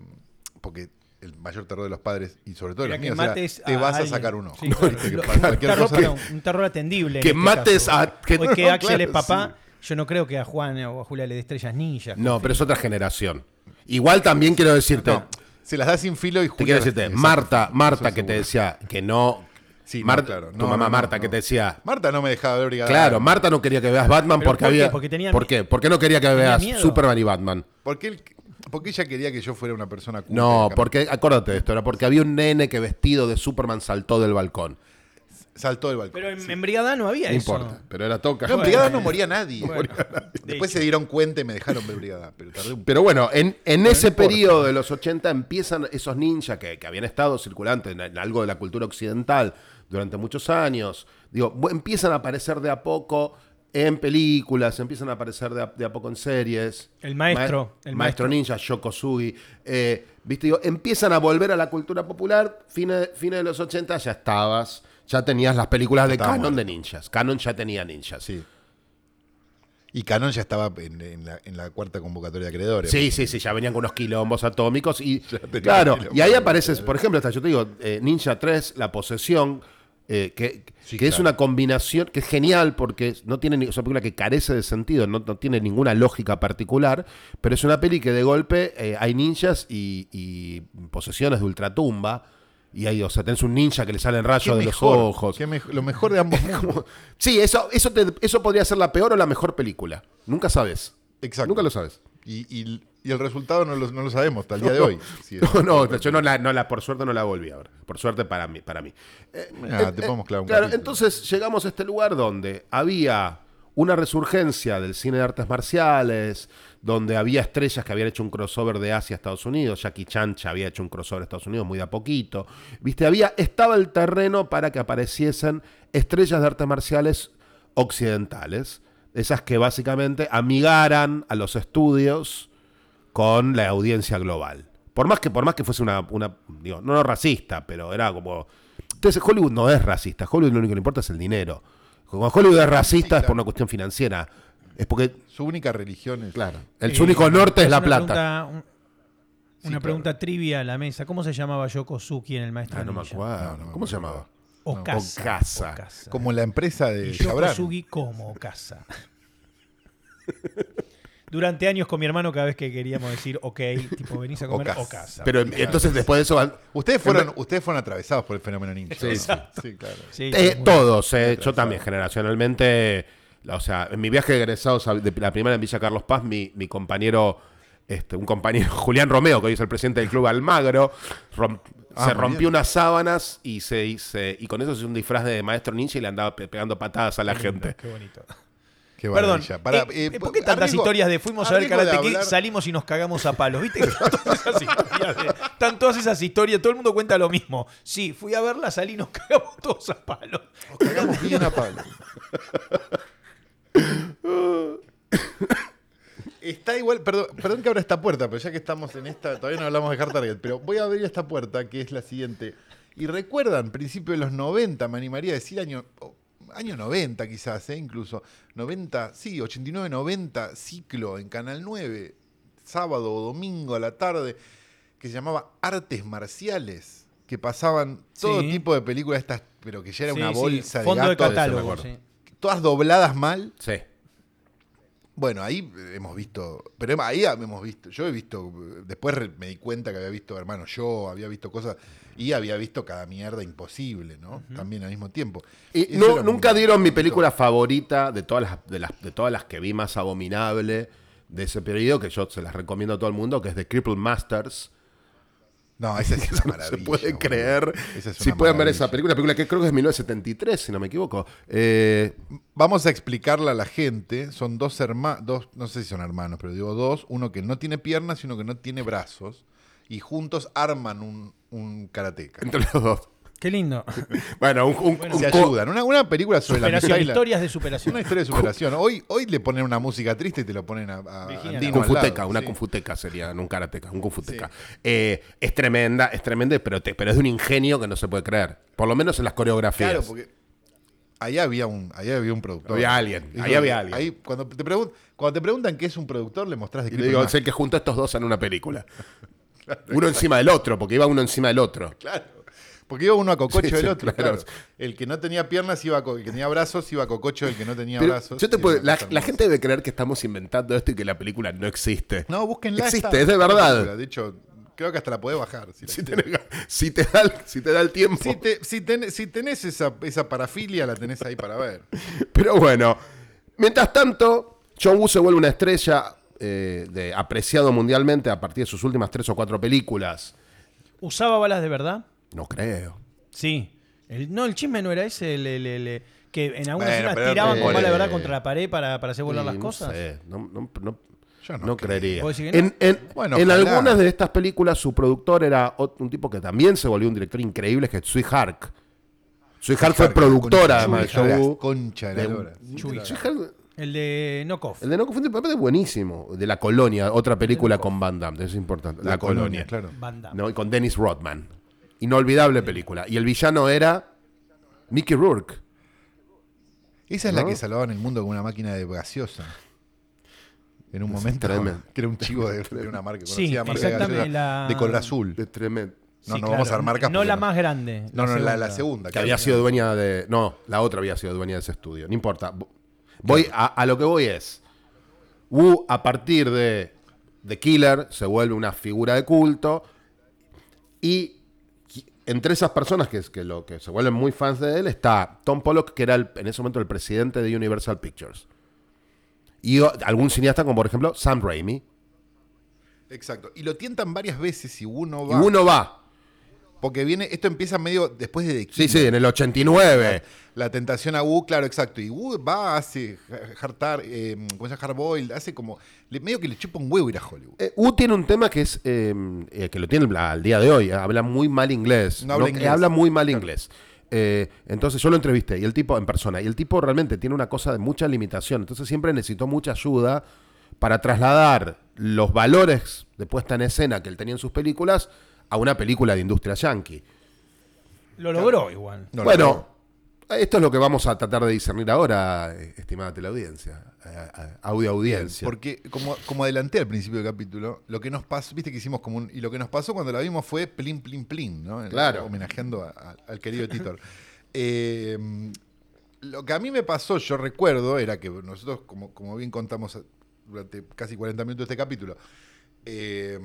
B: Porque el mayor terror de los padres, y sobre todo de
A: Era
B: los míos, era, te
A: a
B: vas a sacar un ojo.
A: Sí, claro.
B: Que
A: Lo-
B: para
A: un,
B: cualquier
A: terror,
B: cosa-
A: perdón, un terror atendible. en
C: Que
A: este
C: mates
A: caso.
C: a- que-
A: O que
C: no,
A: Axel es
C: claro,
A: papá. Yo no creo que a Juan o a Julia le dé estrellas ninjas.
C: No, pero es otra generación. Igual también quiero decirte.
B: No, se las da sin filo y
C: Te
B: Julia
C: quiero
B: las
C: decirte, Marta. Marta que te decía que no.
B: Sí, no,
C: Marta, tu mamá
B: no,
C: Marta
B: no,
C: que te decía.
B: Marta no me dejaba ver Brigada
C: Claro. Marta no quería que veas Batman
A: ¿Pero
C: porque
A: por qué?
C: había.
A: Porque tenía
C: ¿Por qué? ¿Por qué no quería que veas
A: miedo.
C: Superman y Batman?
B: Porque, él- porque ella quería que yo fuera una persona culta
C: No, porque, acuérdate de esto, era porque había un nene que vestido de Superman saltó del balcón.
B: Saltó del balcón.
A: Pero en, en Brigada no había
C: No
A: eso.
C: importa, pero era toca.
B: No, en
A: Bueno.
B: Brigada no moría nadie.
A: Bueno,
B: Después
A: de
B: se dieron cuenta y me dejaron ver Brigada. Pero tardé un
C: Pero bueno, en, en ese
B: importa.
C: periodo de los 80 empiezan esos ninjas que, que habían estado circulantes en, en algo de la cultura occidental durante muchos años. Digo, empiezan a aparecer de a poco en películas, empiezan a aparecer de a, de a poco en series.
A: El maestro,
C: Ma-
A: el
C: maestro
A: maestro.
C: ninja, Yokosugi. Eh, Viste, digo, empiezan a volver a la cultura popular. Fines fines de los 80 ya estabas. Ya tenías las películas de Canon
B: muerto.
C: de ninjas. Canon ya tenía ninjas.
B: Sí. Y Canon ya estaba en, en la, en la cuarta convocatoria de acreedores.
C: Sí, sí, sí, ya venían con unos quilombos atómicos y claro, y ahí aparece, por ejemplo, hasta yo te digo, eh, Ninja 3, La Posesión, eh, que,
B: Sí,
C: que es una combinación que es genial porque no tiene ni- es una película que carece de sentido, no, no tiene ninguna lógica particular, pero es una peli que de golpe eh, hay ninjas y, y posesiones de ultratumba. Y ahí, o sea, tenés un ninja que le salen rayos de
B: mejor,
C: los ojos.
B: qué lo mejor de ambos mundos.
C: Sí, eso, eso, te- eso podría ser la peor o la mejor película. Nunca sabes.
B: Exacto.
C: Nunca lo sabes.
B: Y, y- y el resultado no lo, no lo sabemos hasta el día de hoy.
C: No, no, yo no la, no la, por suerte no la volví a ver. Por suerte para mí. Para mí. Eh,
B: Ah,
C: eh,
B: te podemos clavar un
C: Claro,
B: capítulo.
C: entonces llegamos a este lugar donde había una resurgencia del cine de artes marciales, donde había estrellas que habían hecho un crossover de Asia a Estados Unidos, Jackie Chan ya había hecho un crossover a Estados Unidos muy de a poquito. Viste, había, estaba el terreno para que apareciesen estrellas de artes marciales occidentales, esas que básicamente amigaran a los estudios con la audiencia global. Por más que, por más que fuese una, digo, no, no racista, pero era como. Entonces Hollywood no es racista, Hollywood lo único que le importa es el dinero. Cuando Hollywood es racista es por una cuestión financiera. Es porque,
B: Su única religión es.
C: claro, el
A: Eh,
C: su único norte es la
A: una
C: plata.
A: pregunta- un-
B: Sí,
A: una
B: claro.
A: pregunta trivia a la mesa. ¿Cómo se llamaba Yokozuki en el Maestro
C: Ah, no me acuerdo.
B: No, no me
C: ¿Cómo se llamaba?
A: Okasa.
C: Okasa.
A: Okasa.
B: Como la empresa
A: Y
B: de.
A: Yokozuki como Okasa. Durante años con mi hermano, cada vez que queríamos decir ok, tipo venís a comer
B: Okasa.
A: Okasa.
C: Pero entonces después de eso van-
B: Ustedes fueron, ustedes fueron atravesados por el fenómeno ninja.
C: Sí,
B: ¿no?
C: sí.
B: Sí, claro.
A: Sí,
C: Eh, todos, eh, yo también, generacionalmente. O sea, en mi viaje de egresados, de la primera en Villa Carlos Paz, mi, mi compañero, este, un compañero, Julián Romeo, que hoy es el presidente del club Almagro, rom-
B: Ah,
C: se rompió
B: bien.
C: unas sábanas y se, y se- y con eso se hizo un disfraz de maestro ninja y le andaba pe- pegando patadas a la gente.
A: Qué bonito.
B: Qué
A: Perdón.
B: Para,
A: eh,
B: eh,
A: ¿por qué tantas
B: arriesgo-
A: historias de fuimos a ver Karate Kid, salimos y nos cagamos a palos? ¿Viste? Están todas esas historias, de- están todas esas historias, todo el mundo cuenta lo mismo. Sí, fui a verla, salí y nos cagamos todos a palos.
B: Nos cagamos bien a Pablo. Está igual, perdón, perdón que abra esta puerta, pero ya que estamos en esta, todavía no hablamos de Hard Target, pero voy a abrir esta puerta que es la siguiente. Y recuerdan, principio de los 90, me animaría a decir año, oh, año 90 quizás, eh, incluso, 90, sí, 89, 90, ciclo en Canal 9, sábado o domingo a la tarde, que se llamaba Artes Marciales, que pasaban todo
A: Sí.
B: tipo de películas estas, pero que ya era
A: Sí,
B: una
A: sí,
B: bolsa de
A: Fondo de
B: gatos,
A: catálogo.
B: Todas dobladas mal.
C: Sí.
B: Bueno, ahí hemos visto, pero ahí hemos visto, yo he visto, después me di cuenta que había visto, hermano, yo había visto cosas y había visto cada mierda imposible, ¿no? También al mismo tiempo.
C: Y no, nunca
B: muy-
C: dieron mi película favorita de todas las, de, las, de todas las que vi más abominable de ese periodo, que yo se las recomiendo a todo el mundo, que es The Crippled Masters.
B: No, esa es una
C: No
B: maravilla.
C: se puede
B: boludo.
C: creer.
B: Es
C: si pueden ver esa película, película que creo que es 1973, si no me equivoco. Eh,
B: Vamos a explicarle a la gente, son dos hermanos, dos, no sé si son hermanos, pero digo dos, uno que no tiene piernas y uno que no tiene brazos, y juntos arman un, un karateca.
C: entre los dos.
A: Qué lindo.
C: Bueno, un, un- un
B: Se ayudan. Una, una película sobre la
A: Superación,
B: amistad y la-
A: historias de superación.
B: Una historia de superación. Hoy, hoy le ponen una música triste y te lo ponen a, a
A: Virginia
B: Andino
C: Kung
B: al
C: Fu
B: lado,
C: Teca, una
B: sí.
C: Kung Fu Teca sería, no un karateka, un Kung Fu Teca. Eh, es tremenda, es tremenda, pero, te- pero es de un ingenio que no se puede creer. Por lo menos en las coreografías.
B: Claro, porque ahí había un, ahí había un productor.
C: Había alguien, ahí había alguien.
B: Ahí, cuando, te pregun- cuando te preguntan qué es un productor, le mostrás de
C: Y
B: qué
C: le digo, es el que junta a estos dos en una película. uno encima del otro, porque iba uno encima del otro.
B: Claro. Porque iba uno a cococho
C: Sí,
B: del
C: sí,
B: otro.
C: claro.
B: claro. El que no tenía piernas iba a co- el que tenía brazos iba a cococho del que no tenía
C: Pero
B: brazos.
C: yo te
B: Y
C: puedo-
B: era
C: la, gente debe creer que estamos inventando esto y que la película no existe.
B: No, búsquenla.
C: Existe, es de verdad.
B: De hecho, creo que hasta la podés bajar. Si, la
C: Si,
B: querés.
C: tenés- si te, da el, si te da el tiempo.
B: Si te- si ten- si tenés esa, esa parafilia, la tenés ahí para ver.
C: Pero bueno, mientras tanto, John Woo se vuelve una estrella eh, de, apreciado mundialmente a partir de sus últimas tres o cuatro películas.
A: ¿Usaba balas de verdad?
C: No creo.
A: Sí. El- no, el chisme no era ese, el, el- el- el- que en algunas
B: Bueno,
A: escenas
B: pero
A: tiraban con
C: eh,
A: bala de verdad contra la pared para, para hacer volar
C: Sí,
A: las
C: no
A: cosas.
C: sé, no, no- no-
B: Yo no
C: no
B: creo.
C: creería.
A: ¿Vos decís que no?
C: En, en-
B: Bueno,
C: en
B: ojalá.
C: algunas de estas películas, su productor era ot- un tipo que también se volvió un director increíble, que es Sui Hark. Sui Hark fue productora, además de Woo.
B: concha de la
C: De-
B: lora.
C: Sui Hark-
A: El de Knockoff.
C: el de No Confundir Papel es buenísimo. De La Colonia, otra película con Van Damme, eso es importante. La,
B: La
C: Colonia,
B: Colonia, claro.
A: Van Damme.
C: ¿no? Y con Dennis Rodman. Inolvidable película. Y el villano era Mickey Rourke.
B: Esa es la que salvaban el mundo con una máquina de gaseosa. En un
C: Es
B: momento.
C: tremendo.
B: Que era un chivo de, de una marca
A: Sí,
B: conocida, marca de
A: exactamente,
B: gaseosa,
A: la-
B: de color azul.
C: Es tremendo.
B: No,
A: Sí,
B: no
A: claro.
B: vamos a dar marcas.
A: No la más grande.
B: No, no, la, la
A: segunda.
C: Que había sido dueña de. No, la otra había sido dueña de ese estudio. No importa. Voy a, a lo que voy es. Wu, a partir de The Killer, se vuelve una figura de culto. Y entre esas personas que, que, lo, que se vuelven muy fans de él está Tom Pollock, que era el- en ese momento el presidente de Universal Pictures. Y o- algún cineasta como por ejemplo Sam Raimi.
B: Exacto. Y lo tientan varias veces y uno
C: Y
B: va.
C: uno va.
B: Porque viene, esto empieza medio después de The
C: Sí, sí, en el 89.
B: La tentación a Wu, claro, exacto. Y Wu va, hace hartar, eh, ¿cómo se llama? Hardboiled, hace como. le- medio que le chupa un huevo ir a Hollywood.
C: Eh, U tiene un tema que es eh, eh, que lo tiene al día de hoy. eh, habla muy mal inglés.
B: No habla inglés.
C: habla muy mal inglés. Eh, entonces yo lo entrevisté y el tipo en persona. Y el tipo realmente tiene una cosa de mucha limitación. Entonces siempre necesitó mucha ayuda para trasladar los valores de puesta en escena que él tenía en sus películas a una película de industria yankee.
A: Lo logró igual.
B: No,
C: bueno, esto es lo que vamos a tratar de discernir ahora, eh, estimada teleaudiencia. eh, eh, audio audiencia.
B: Porque, como, como adelanté al principio del capítulo, lo que nos pasó, viste que hicimos como un. Y lo que nos pasó cuando la vimos fue plin, plin, plin, ¿no?
C: Claro.
B: Homenajeando a- a- al querido Titor. Eh, lo que a mí me pasó, yo recuerdo, era que nosotros, como, como bien contamos durante casi 40 minutos de este capítulo, eh,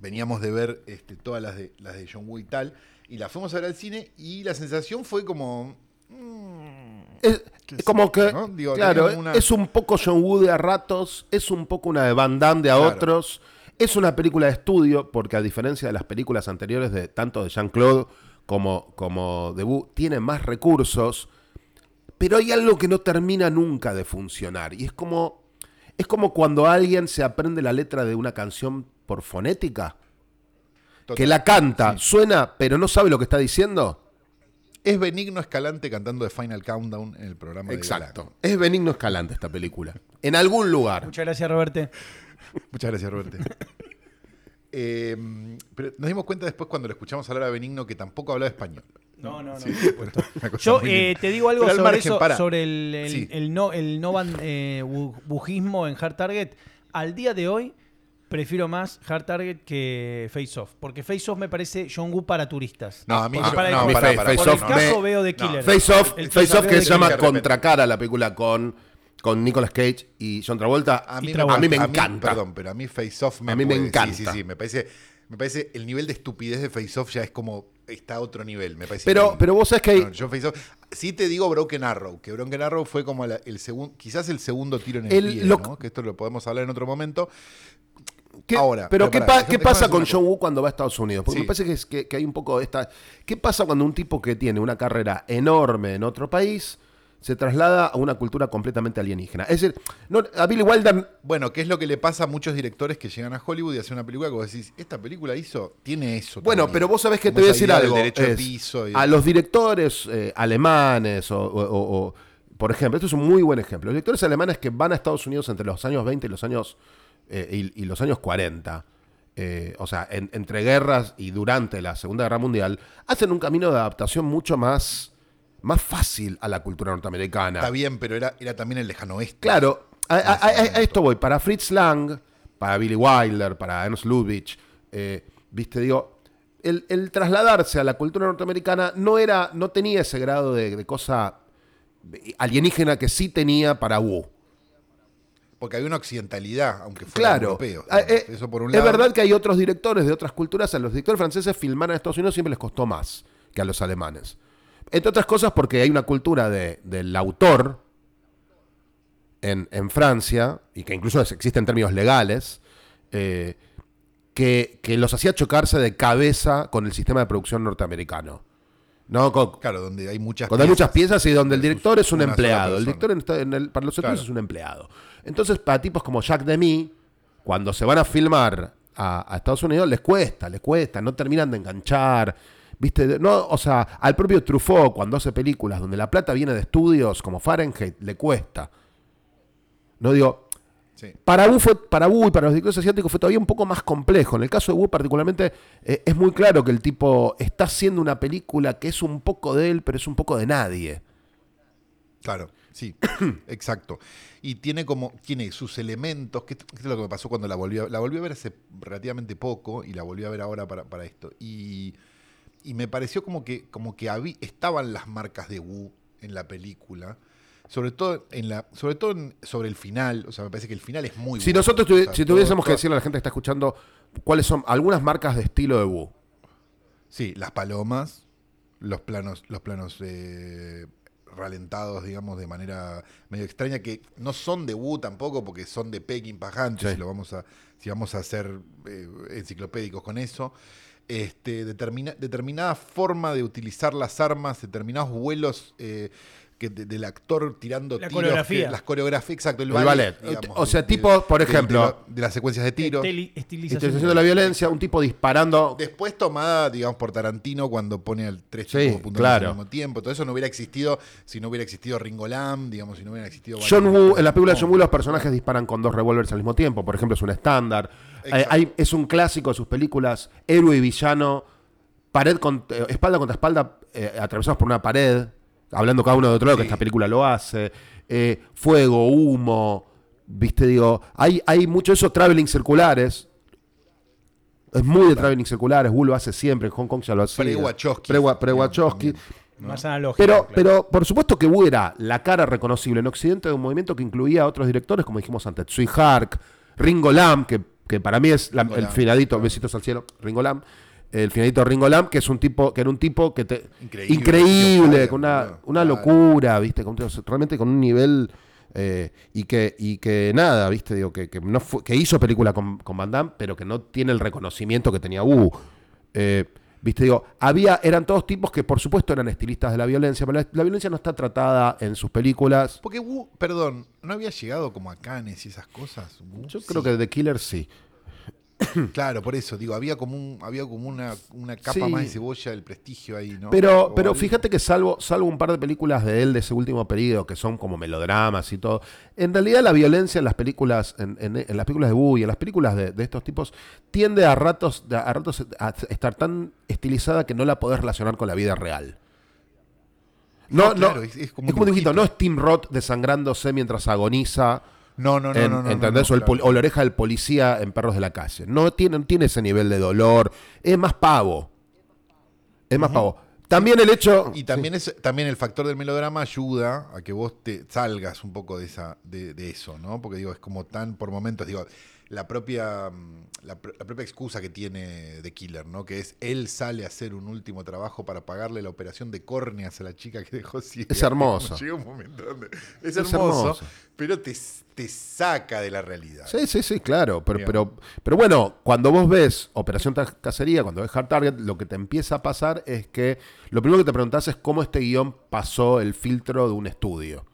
B: veníamos de ver este, todas las de, las de John Woo y tal, y las fuimos a ver al cine, y la sensación fue como. mm,
C: Es,
B: ¿Qué
C: es
B: es
C: como que,
B: no? Digo,
C: claro,
B: una-
C: es un poco John Woo de a ratos, es un poco una de Van Damme de a
B: Claro.
C: otros. Es una película de estudio, porque a diferencia de las películas anteriores, de tanto de Jean-Claude como, como de Woo, tiene más recursos, pero hay algo que no termina nunca de funcionar. Y es como, es como cuando alguien se aprende la letra de una canción por fonética,
B: Total.
C: que la canta, suena, pero no sabe lo que está diciendo.
B: Es Benigno Escalante cantando de Final Countdown en el programa de
C: Exacto. Es Benigno Escalante esta película. En algún lugar.
A: Muchas gracias, Roberto.
B: Muchas gracias, Roberto. Eh, pero nos dimos cuenta después cuando lo escuchamos hablar a Benigno que tampoco hablaba español.
A: No, no, no.
B: Una cosa
A: Yo eh, te digo algo sobre
B: margen,
A: eso,
B: para.
A: sobre el, el-
B: Sí.
A: el no, el no ban- eh, bu- bujismo en Hard Target. Al día de hoy, prefiero más Hard Target que Face Off. Porque Face Off me parece John Woo para turistas.
B: No, a mí
A: para el-
B: no,
C: mi
B: pará,
C: face-
B: pará,
C: face
A: por
C: off
A: el
C: me-
A: caso veo de
B: no,
A: Killer.
C: Face Off,
A: El
C: Face Off que se llama. Contracara, la película con, con Nicolas Cage y John Travolta.
B: A mí,
A: Travolta.
C: a mí me
B: a
C: encanta.
B: perdón, pero a mí Face Off me
C: A mí me
B: puede.
C: encanta.
B: Sí, sí, sí. Me parece, me parece el nivel de estupidez de Face Off ya es como. Está a otro nivel. Me parece
C: Pero, pero vos sabés que hay,
B: No, yo Face Off- sí te digo Broken Arrow, que Broken Arrow fue como la- el segundo, quizás el segundo tiro en el,
C: El-
B: pie,
C: lo-
B: ¿no? Que esto lo podemos hablar en otro momento.
C: ¿Qué-
B: Ahora,
C: pero ¿qué, pa- pasa con John. Woo cuando va a Estados Unidos? Porque
B: Sí.
C: me parece que, es- que- que hay un poco esta... ¿Qué pasa cuando un tipo que tiene una carrera enorme en otro país se traslada a una cultura completamente alienígena? Es decir, no, a Billy Wilder...
B: Bueno, ¿qué es lo que le pasa a muchos directores que llegan a Hollywood y hacen una película que vos decís, esta película hizo, tiene eso.
C: Bueno,
B: también"?
C: pero vos sabés que
B: Como
C: te voy a decir algo.
B: de
C: es,
B: piso y-
C: A los directores eh, alemanes o- o- Por ejemplo, esto es un muy buen ejemplo. Los directores alemanes que van a Estados Unidos entre los años 20 y los años, eh, y, y los años 40, eh, o sea, en- entre guerras y durante la Segunda Guerra Mundial, hacen un camino de adaptación mucho más, más fácil a la cultura norteamericana.
B: Está bien, pero era, era también el lejano oeste.
C: Claro, a, a- a- a
B: momento.
C: esto voy. Para Fritz Lang, para Billy Wilder, para Ernst Lubitsch, eh, viste, digo, el, el trasladarse a la cultura norteamericana no era, no tenía ese grado de, de cosa alienígena que sí tenía para Wu.
B: Porque había una occidentalidad, aunque fuera
C: Claro.
B: europeo.
C: Ah, eh,
B: Eso por un
C: es
B: lado.
C: verdad que hay otros directores de otras culturas. A los directores franceses filmar en Estados Unidos siempre les costó más que a los alemanes. Entre otras cosas porque hay una cultura de- del autor en, en Francia, y que incluso es- existe en términos legales, eh, que, que los hacía chocarse de cabeza con el sistema de producción norteamericano. ¿No? Con-
B: Claro, donde hay muchas
C: cuando hay muchas piezas y donde el director es un empleado. El director en esta- en el- para los
B: Claro.
C: es un empleado. Entonces, para tipos como Jacques Demy, cuando se van a filmar a, a Estados Unidos, les cuesta, les cuesta, no terminan de enganchar. ¿Viste? No, o sea, al propio Truffaut, cuando hace películas donde la plata viene de estudios como Fahrenheit, le cuesta. No digo,
B: Sí.
C: para Wu, fue, para Wu y para los directores asiáticos fue todavía un poco más complejo. En el caso de Wu particularmente eh, es muy claro que el tipo está haciendo una película que es un poco de él, pero es un poco de nadie.
B: Claro, sí, exacto. Y tiene como, tiene sus elementos, que que es lo que me pasó cuando la volví a, la volví a ver hace relativamente poco y la volví a ver ahora para, para esto. Y, y me pareció como que, como que habí- estaban las marcas de Wu en la película. Sobre todo, en la, sobre todo en- sobre el final, o sea, me parece que el final es muy
C: Si
B: bueno.
C: nosotros
B: O
C: tuvi-
B: sea,
C: si
B: todo-
C: tuviésemos que decirle a la gente que está escuchando cuáles son algunas marcas de estilo de Wu.
B: Sí, las palomas, los planos, los planos eh, ralentados, digamos, de manera medio extraña, que no son de Wu tampoco, porque son de Peking Pajante,
C: Sí.
B: si lo vamos a, si vamos a ser eh, enciclopédicos con eso. Este, determina- determinada forma de utilizar las armas, determinados vuelos eh, que de- del actor tirando
A: La
B: tiros,
A: coreografía.
B: que- las coreografías, exacto, el,
C: El ballet. O sea, tipo, por ejemplo,
B: de, de las secuencias de tiros.
A: Estilización.
C: Estilización de la violencia, un tipo disparando.
B: Después tomada, digamos, por Tarantino cuando pone al tres
C: Sí,
B: apuntando
C: claro.
B: al mismo tiempo. Todo eso no hubiera existido si no hubiera existido Ringo Lam, digamos, si no hubiera existido...
C: John Woo, en la película de John Woo los personajes disparan con dos revólveres al mismo tiempo, por ejemplo, es un estándar. Eh, hay- es un clásico de sus películas, héroe y villano, pared con, eh, espalda contra espalda, eh, atravesados por una pared, hablando cada uno de otro lado, que esta película lo hace. eh, fuego, humo, viste, digo, hay, hay mucho de eso, traveling circulares. Es muy de traveling circulares, Woo lo hace siempre, en Hong Kong ya lo hacía.
B: Pre-Wachowski.
C: Pre- Pre-Wachowski.
A: Más analógico.
C: Pero,
A: claro.
C: pero por supuesto que Wu era la cara reconocible en Occidente de un movimiento que incluía a otros directores, como dijimos antes, Tsui Hark, Ringo Lam, que, que para mí es la- el finadito,
B: claro.
C: besitos al cielo, Ringo Lam, el finadito Ringo Lam, que es un tipo, que era un tipo que te
B: Increíble.
C: con una, una
B: Claro.
C: locura, viste, con- realmente con un nivel eh, y que y que nada, viste, digo que, que no fue- que hizo película con, con Van Damme, pero que no tiene el reconocimiento que tenía Wu. Eh, Viste, digo, había, eran todos tipos que por supuesto eran estilistas de la violencia, pero la, la violencia no está tratada en sus películas.
B: Porque Wu, perdón, ¿no había llegado como a Cannes y esas cosas? Wu?
C: Yo
B: Sí.
C: creo que The Killer sí.
B: Claro, por eso, digo, había como un, había como una, una capa
C: Sí.
B: más de cebolla del prestigio ahí, ¿no?
C: Pero,
B: O
C: pero
B: algo.
C: fíjate que salvo, salvo un par de películas de él de ese último periodo, que son como melodramas y todo, en realidad la violencia en las películas, en, en- en las películas de y en las películas de, de estos tipos, tiende a ratos, a ratos a estar tan estilizada que no la podés relacionar con la vida real. No,
B: No,
C: no,
B: claro, es- es como
C: es
B: un
C: como un dibujito. no es Tim Roth desangrándose mientras agoniza.
B: No, no, no,
C: en-
B: no, no,
C: ¿entendés?
B: no,
C: o, el la oreja del policía en Perros de la Calle. No tiene, tiene ese nivel de dolor. Es más pavo. Es más pavo. También el hecho.
B: Y también es también el factor del melodrama ayuda a que vos te salgas un poco de esa de, de eso, ¿no? Porque digo, es como tan por momentos, digo, la propia mm, la, pr- la propia excusa que tiene The Killer, ¿no? Que es él sale a hacer un último trabajo para pagarle la operación de córneas a la chica que dejó ciega.
C: Es hermoso.
B: Llega un momento donde es,
C: Es
B: hermoso,
C: hermoso.
B: pero te, te saca de la realidad.
C: Sí, sí, sí, claro. Pero,
B: Bien.
C: pero, pero bueno, cuando vos ves Operación Cacería, cuando ves Hard Target, lo que te empieza a pasar es que lo primero que te preguntás es cómo este guion pasó el filtro de un estudio.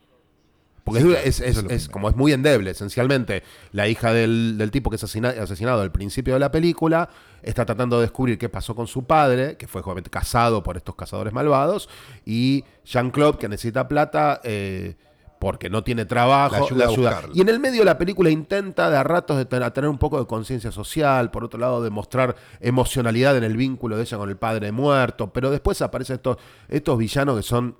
C: Porque
B: Sí,
C: es-
B: claro,
C: como es muy endeble, esencialmente. La hija del, del tipo que es asesina- asesinado al principio de la película está tratando de descubrir qué pasó con su padre, que fue casado por estos cazadores malvados, y Jean-Claude, que necesita plata eh, porque no tiene trabajo,
B: La ayuda
C: la
B: a
C: ayuda.
B: buscarlo.
C: Y en el medio la película intenta de a ratos de tener un poco de conciencia social, por otro lado de mostrar emocionalidad en el vínculo de ella con el padre muerto, pero después aparecen estos, estos villanos que son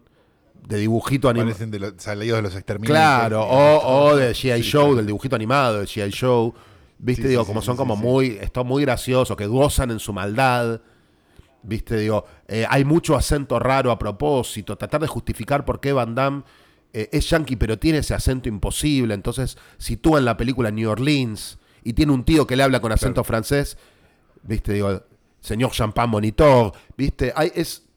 C: de dibujito animado.
B: Parecen de los, salidos de los exterminadores.
C: Claro, o, o de G.I.
B: Sí, claro.
C: del dibujito animado de G.I. Joe. Viste,
B: Sí,
C: digo, como son como muy, esto muy graciosos, que gozan en su maldad. Viste, digo, eh, hay mucho acento raro a propósito, tratar de justificar por qué Van Damme eh, es yankee, pero tiene ese acento imposible. Entonces, sitúa en la película New Orleans y tiene un tío que le habla con acento francés. Viste, digo, señor Champagne Monitor. Viste, hay, es,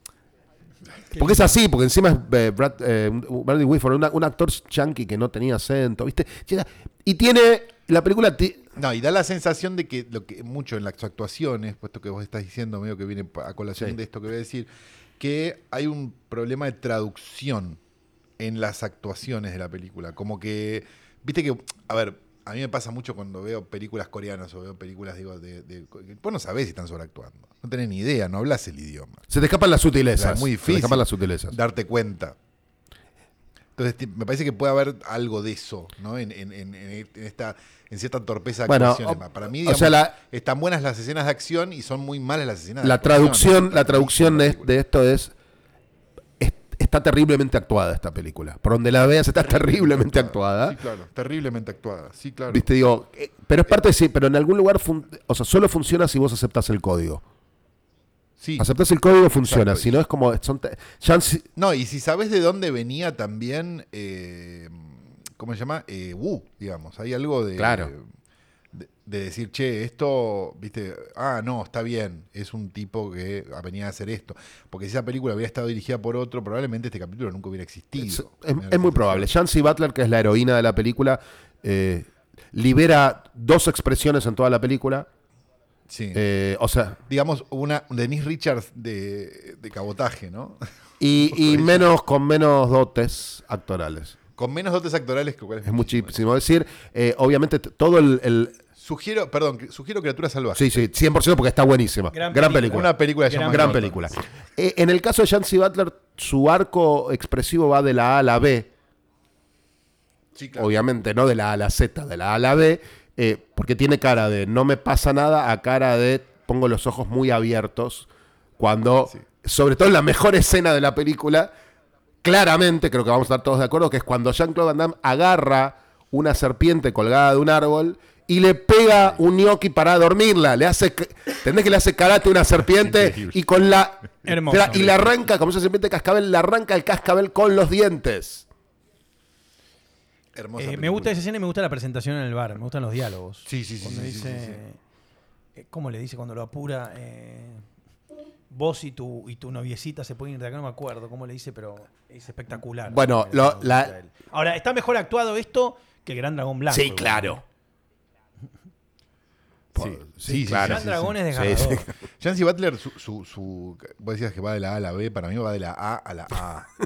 C: porque es así, porque encima es eh, Brad, eh, Bradley Whitford, una- un actor yankee que no tenía acento, ¿viste? Y tiene, la película,
B: No, y da la sensación de que lo que mucho en las actuaciones, puesto que vos estás diciendo, medio que viene a colación
C: Sí.
B: de esto que voy a decir, que hay un problema de traducción en las actuaciones de la película. Como que, viste que, a ver, a mí me pasa mucho cuando veo películas coreanas o veo películas, digo, de, de- vos no sabés si están sobreactuando. No tenés ni idea, no hablas el idioma.
C: se te escapan las sutilezas.
B: Es muy
C: Se te
B: difícil
C: escapan las sutilezas.
B: darte cuenta. Entonces, me parece que puede haber algo de eso, ¿no? En, en- en- en esta, en cierta torpeza de
C: Bueno, o-
B: Para mí,
C: o
B: digamos,
C: sea, la-
B: están buenas las escenas de acción y son muy malas las escenas de
C: La
B: actuación.
C: traducción,
B: Está
C: la traducción de, de esto es, es- está terriblemente actuada esta película. Por donde la veas está terriblemente actuada.
B: Sí, claro, terriblemente actuada. Sí, claro.
C: Viste, digo, eh, pero es parte de sí, pero en algún lugar, fun- o sea, solo funciona si vos aceptás el código.
B: Sí.
C: Aceptás el código, funciona.
B: Exacto.
C: Si no es como, son si-
B: No, y si sabes de dónde venía también, eh, ¿cómo se llama? Eh, Wu, digamos. Hay algo de,
C: Claro.
B: De, de decir, che, esto, viste, ah, no, está bien, es un tipo que venía a hacer esto. Porque si esa película hubiera estado dirigida por otro, probablemente este capítulo nunca hubiera existido.
C: Es, es- es muy probable. Jancy Butler, que es la heroína de la película, eh, libera dos expresiones en toda la película.
B: Sí.
C: Eh, o sea,
B: digamos, una Denise Richards de, de cabotaje, ¿no?
C: y, y menos con menos dotes actorales.
B: Con menos dotes actorales que cuál
C: Es muchísimo decir. Eh, obviamente, todo el, el-
B: Sugiero, perdón, sugiero Criaturas Salvajes.
C: Sí, sí, 100% porque está buenísima. Gran,
A: Gran
C: película.
A: película.
B: Una película de
A: Gran
C: Gran película. Eh, en el caso de Jancy Butler, su arco expresivo va de la A a la B.
B: Sí, claro.
C: obviamente no de la A a la Z, de la A a la B, eh, porque tiene cara de no me pasa nada a cara de pongo los ojos muy abiertos, cuando,
B: Sí.
C: sobre todo en la mejor escena de la película, claramente, creo que vamos a estar todos de acuerdo, que es cuando Jean-Claude Van Damme agarra una serpiente colgada de un árbol y le pega un gnocchi para dormirla. Le hace, ¿entendés que le hace karate a una serpiente
B: Increíble.
C: y con la...
A: Hermoso.
C: y le arranca, como esa serpiente cascabel, le arranca el cascabel con los dientes.
B: Hermosa
A: Eh, me gusta esa escena y me gusta la presentación en el bar. Me gustan los diálogos.
B: Sí, sí, sí,
A: Cuando
B: sí, sí,
A: dice,
B: sí,
A: eh, ¿Cómo le dice cuando lo apura? Eh, vos y tu, y tu noviecita se pueden ir de acá, no me acuerdo cómo le dice, pero es espectacular.
C: Bueno,
A: Me-
C: lo- la-.
A: Ahora, está mejor actuado esto que el Gran Dragón Blanco.
C: Sí, claro.
B: Sí,
C: sí, claro.
A: Gran
B: sí,
A: Dragón es
C: Sí,
A: desgarrador.
C: sí.
B: Jancy Butler, su, su, su- Vos decías que va de la A a la B, para mí va de la A a la A.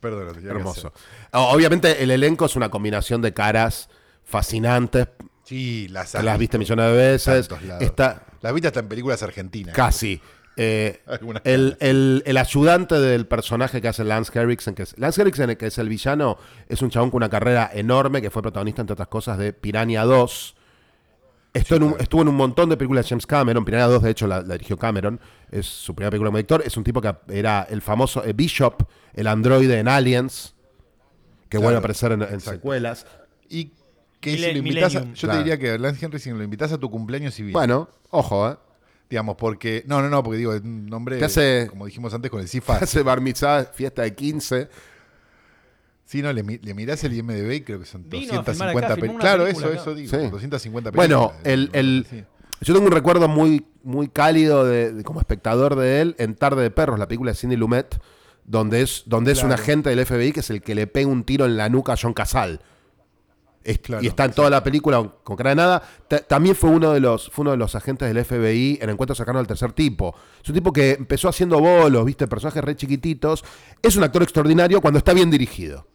B: Perdón, que
C: Hermoso. O- Obviamente el elenco es una combinación de caras fascinantes.
B: Sí, las
C: Las viste
B: visto
C: millones de veces. Está
B: Las viste hasta en películas argentinas.
C: casi. Eh, el, el- el ayudante del personaje que hace Lance Henriksen, que es, Lance Henriksen, que es el villano, es un chabón con una carrera enorme que fue protagonista, entre otras cosas, de Piranha 2. Estuvo, en un, estuvo en un montón de películas de James Cameron. Piranha 2, de hecho, la, la dirigió Cameron. Es su primera película como director. Es un tipo que era el famoso eh, Bishop, el androide en Aliens, que
B: Claro,
C: vuelve a aparecer en, secuelas.
B: Y que si lo invitas a-. Yo
C: Claro.
B: te diría que Lance Henry, si lo invitas a tu cumpleaños civil.
C: Bueno, ojo, ¿eh?
B: Digamos, porque. No, no, no, porque digo, es un nombre.
C: Te hace-
B: Como dijimos antes con el CIFAS.
C: Hace bar mitzvah, fiesta de 15.
B: Sí, no, le, le mirás el IMDB y creo que son
A: Vino a filmar
B: 250
A: acá,
B: películas. Claro,
A: película
B: eso, eso digo.
C: Sí.
B: 250 películas.
C: Bueno, el, el-
B: Sí.
C: yo tengo un recuerdo muy, muy cálido de, de- como espectador de él en Tarde de Perros, la película de Cindy Lumet, donde es, donde es un agente del FBI que es el que le pega un tiro en la nuca a John Casal. Es-
B: Claro,
C: y está en toda la película con cara de nada. Ta- también fue uno, de los, fue uno de los agentes del FBI en Encuentro cercano al tercer tipo. Es un tipo que empezó haciendo bolos, viste, personajes re chiquititos. Es un actor extraordinario cuando está bien dirigido.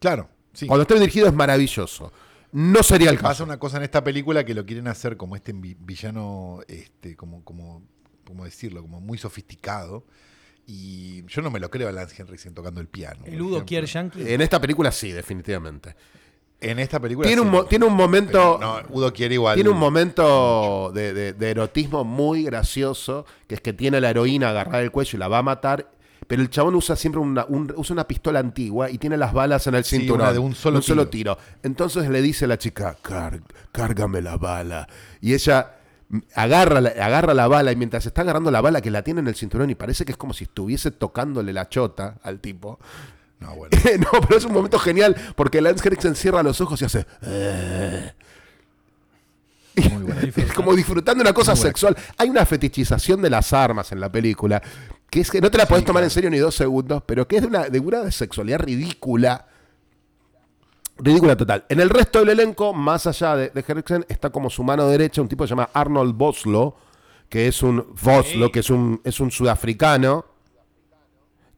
B: Claro, sí.
C: Cuando está bien dirigido es maravilloso. No sería el
B: Pasa
C: caso.
B: una cosa en esta película que lo quieren hacer como este vi- villano, este, como, como, ¿cómo decirlo? Como muy sofisticado. Y yo no me lo creo a Lance Henriksen tocando el piano.
A: El Udo
B: ejemplo.
A: Kier Yankee.
C: En esta película sí, definitivamente.
B: En esta película.
C: Tiene
B: sí.
C: un, tiene un momento.
B: No, Udo quiere igual.
C: Tiene un momento de, de- de erotismo muy gracioso, que es que tiene a la heroína agarrada del cuello y la va a matar, pero el chabón usa siempre una, un- usa una pistola antigua y tiene las balas en el
B: Sí,
C: cinturón.
B: una de un solo
C: tiro. Entonces le dice a la chica, "Car- cárgame la bala. Y ella agarra la, agarra la bala y mientras está agarrando la bala que la tiene en el cinturón y parece que es como si estuviese tocándole la chota al tipo.
B: No, bueno.
C: no, pero es un momento genial porque Lance Henriksen cierra los ojos y hace... "Eh".
B: Muy bueno.
C: Es como disfrutando una cosa sexual. Hay una fetichización de las armas en la película, que es que no te la podés tomar en serio ni dos segundos, pero que es de una, de una sexualidad ridícula. Ridícula total. En el resto del elenco, más allá de, de Henriksen, está como su mano derecha un tipo que se llama Arnold Boslo, que es un Boslo, que es un, es un sudafricano,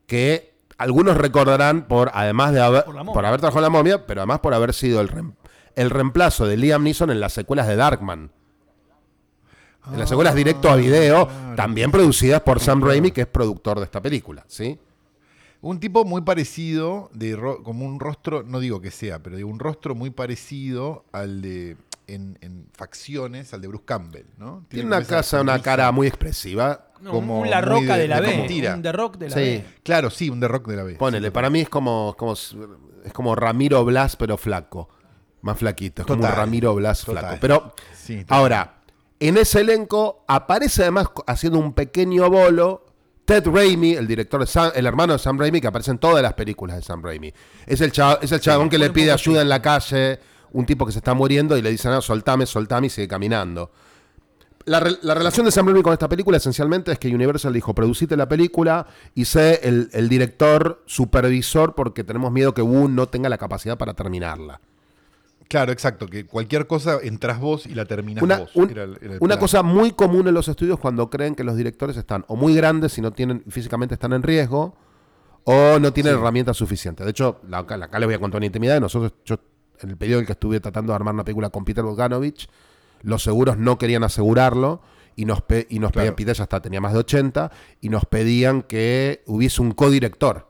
C: que algunos recordarán por, además de haber,
A: Por la momia.
C: por haber trabajado en la momia, pero además por haber sido el, rem- el reemplazo de Liam Neeson en las secuelas de Darkman. En las secuelas directo a video, también producidas por Sam Raimi, que es productor de esta película, ¿sí?
B: Un tipo muy parecido, de como un rostro, no digo que sea, pero digo un rostro muy parecido al de, en, en facciones, al de Bruce Campbell, ¿no?
C: Tiene una casa, una cara muy expresiva.
A: No,
B: como
A: un La
B: muy
A: Roca
B: de-
A: de, la B.
B: mentira.
A: Un The Rock de la
C: Sí.
A: B.
B: Claro, sí, un The Rock de la B.
C: Ponele,
B: Sí,
C: para mí es como, como es como Ramiro Blas, pero flaco. Más flaquito. Es como un Ramiro Blas
B: total.
C: flaco. Pero
B: Sí,
C: ahora, en ese elenco aparece además haciendo un pequeño bolo. Ted Raimi, el director de Sam- el hermano de Sam Raimi, que aparece en todas las películas de Sam Raimi. Es el, chavo- es el chabón que le pide ayuda en la calle, un tipo que se está muriendo y le dice, no, soltame, soltame y sigue caminando. La, re- la relación de Sam Raimi con esta película esencialmente es que Universal dijo, producite la película y sé el, el director supervisor porque tenemos miedo que Wu no tenga la capacidad para terminarla.
B: Claro, exacto, que cualquier cosa entras vos y la terminás
C: Una,
B: vos.
C: un-
B: Era el- era el
C: una cosa muy común en los estudios cuando creen que los directores están o muy grandes si no tienen físicamente están en riesgo o no tienen herramientas suficientes. De hecho, la- acá, acá les voy a contar una intimidad. Nosotros, yo, en el periodo en el que estuve tratando de armar una película con Peter Bogdanovich, los seguros no querían asegurarlo y nos, pe- y nos
B: Claro.
C: pedían, Peter ya está, tenía más de 80, y nos pedían que hubiese un codirector.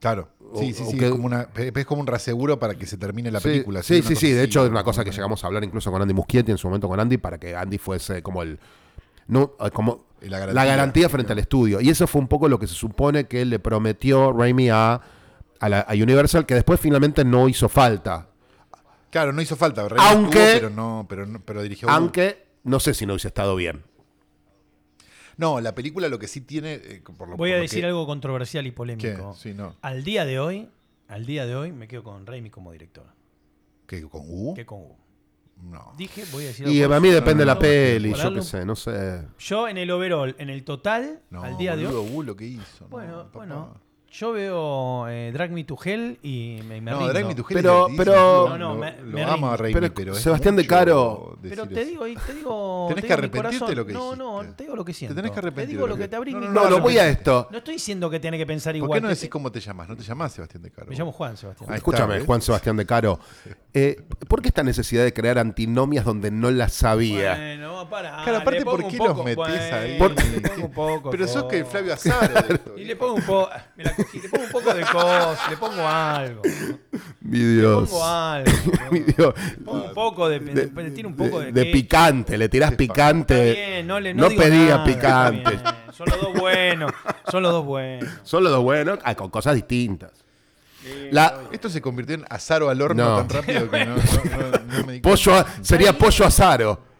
B: Claro. Sí,
C: O-
B: sí,
C: o
B: sí.
C: que-
B: Es como, una, es como un reaseguro para que se termine la
C: Sí,
B: película.
C: Sí, sí, sí. De
B: así,
C: hecho, es una cosa que llegamos a hablar incluso con Andy Muschietti en su momento con Andy para que Andy fuese como el. No, eh, como
B: La
C: la
B: garantía.
C: garantía, frente al estudio. Y eso fue un poco lo que se supone que le prometió Raimi a, a, la- a Universal, que después finalmente no hizo falta.
B: Claro, no hizo falta.
C: Aunque-
B: estuvo, pero no, pero no- pero dirigió.
C: Aunque no sé si no hubiese estado bien.
B: No, la película lo que sí tiene. eh, por lo-
A: Voy a
B: lo
A: decir
B: que-
A: algo controversial y
B: ¿Qué?
A: polémico.
B: Sí, no.
A: Al día de hoy, al día de hoy me quedo con Raimi como director.
B: ¿Qué, ¿Con U?
A: Que con Hugo.
B: No.
A: Dije, voy a decir
C: Y
A: algo
C: a mí depende de la peli, yo qué sé, no sé.
A: Yo en el overall, en el total,
B: No,
A: al día de hoy.
B: U lo que hizo. no,
A: Bueno,
B: papá.
A: bueno. Yo veo eh, Drag Me to Hell y me, me
B: No,
A: rindo.
B: Drag Me to Hell
C: Pero-
B: es
C: pero-
A: No, no,
B: lo-
A: me-
B: lo
A: me
B: amo a. Raimi,
C: Pero
B: pero es
C: Sebastián de Caro-
A: Pero te digo, te digo.
B: Tenés
A: te
B: que
A: digo
B: arrepentirte
A: corazón.
B: lo que
A: No, no, te digo lo que siento.
B: tenés que arrepentir
A: Te digo lo que
B: que-
A: te abrí
B: No,
A: mi
B: no,
C: No, voy a esto.
A: No estoy diciendo que tiene que pensar
B: ¿Por
A: igual.
B: qué no
A: Te-
B: decís cómo te llamas? ¿No te llamás Sebastián de Caro?
A: Me llamo Juan, Sebastián.
B: Está,
C: Escúchame. Juan Sebastián de Caro. Eh, ¿Por qué esta necesidad de crear antinomias donde no las sabía?
A: Bueno, pará.
B: Claro, aparte,
A: le
B: ¿por qué
A: poco,
B: los metés
A: bueno,
B: ahí?
C: Por-
A: le pongo un poco.
B: Pero sos que. Flavio Azaro. de esto,
A: Y le pongo un poco. Me la cogí, le pongo un poco de cos, le pongo algo.
C: Mi
A: Le
C: Dios.
A: pongo algo.
C: Mi Dios.
A: Le pongo un poco de.
C: De,
A: le tiro un poco de.
C: de picante, le tirás
A: Está
C: picante.
A: bien, no, le,
C: No
A: digo
C: pedía
A: nada,
C: picante.
A: está bien. Son los dos buenos. Son los dos buenos.
C: Son los dos buenos, ah, con cosas distintas. La,
B: Esto se convirtió en Azaro al horno
C: No.
B: tan rápido que no, no- no- no me di
C: pollo, a- sería pollo azaro.
B: cuenta.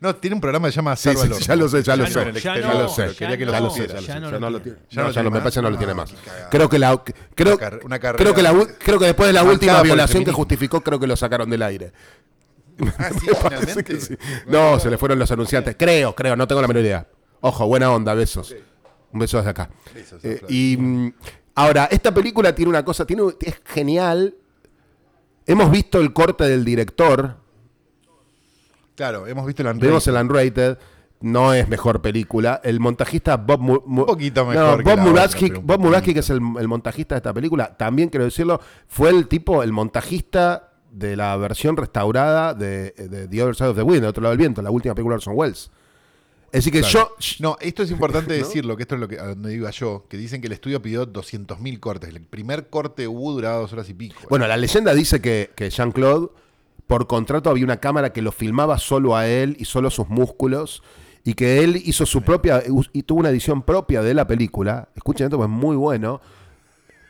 B: No, tiene un programa que se llama
C: Sí,
B: Azaro
C: sí,
B: al horno.
C: ya lo sé, ya lo
A: Ya
C: sé.
A: no, ya
C: ya
A: no,
C: lo sé.
A: ya
B: Quería que
A: no,
B: lo
C: ya lo sé,
B: supiera.
C: ya
A: ya
C: lo
A: no
C: sé,
A: lo
C: ya no lo
A: tiene.
C: tiene.
B: Ya
C: No,
B: no
C: ya
B: tiene
C: no, me
B: más.
C: parece que no lo tiene más. Creo que la creo,
B: Una car- una carrera-
C: creo que la u- creo que después de la
B: marcada
C: última
B: por el
C: violación que
B: feminismo.
C: justificó, creo que lo sacaron del aire.
B: Ah, sí,
C: Parece
B: finalmente.
C: que sí. No, se le fueron los anunciantes. Creo, creo, no tengo la menor idea. Ojo, buena onda, besos. Un beso desde acá.
B: Besos
C: Eh, y mm, ahora, esta película tiene una cosa, tiene, es genial. Hemos visto el corte del director,
B: Claro, hemos visto el
C: vimos el Unrated, no es mejor película. El montajista Bob Mu-
B: Un poquito mejor
C: Bob que es el, el montajista de esta película, también quiero decirlo, fue el tipo, el montajista de la versión restaurada de, de The Other Side of the Wind, de Otro lado del viento, la última película de Orson Welles. Es decir que
B: Claro.
C: yo,
B: No, esto es importante decirlo, que esto es lo que a donde iba yo, que dicen que el estudio pidió 200.000 cortes. El primer corte hubo duraba dos horas y pico.
C: Bueno, la leyenda dice que, que Jean-Claude, por contrato, había una cámara que lo filmaba solo a él y solo sus músculos. Y que él hizo su propia. y tuvo una edición propia de la película. Escuchen esto, pues es muy bueno.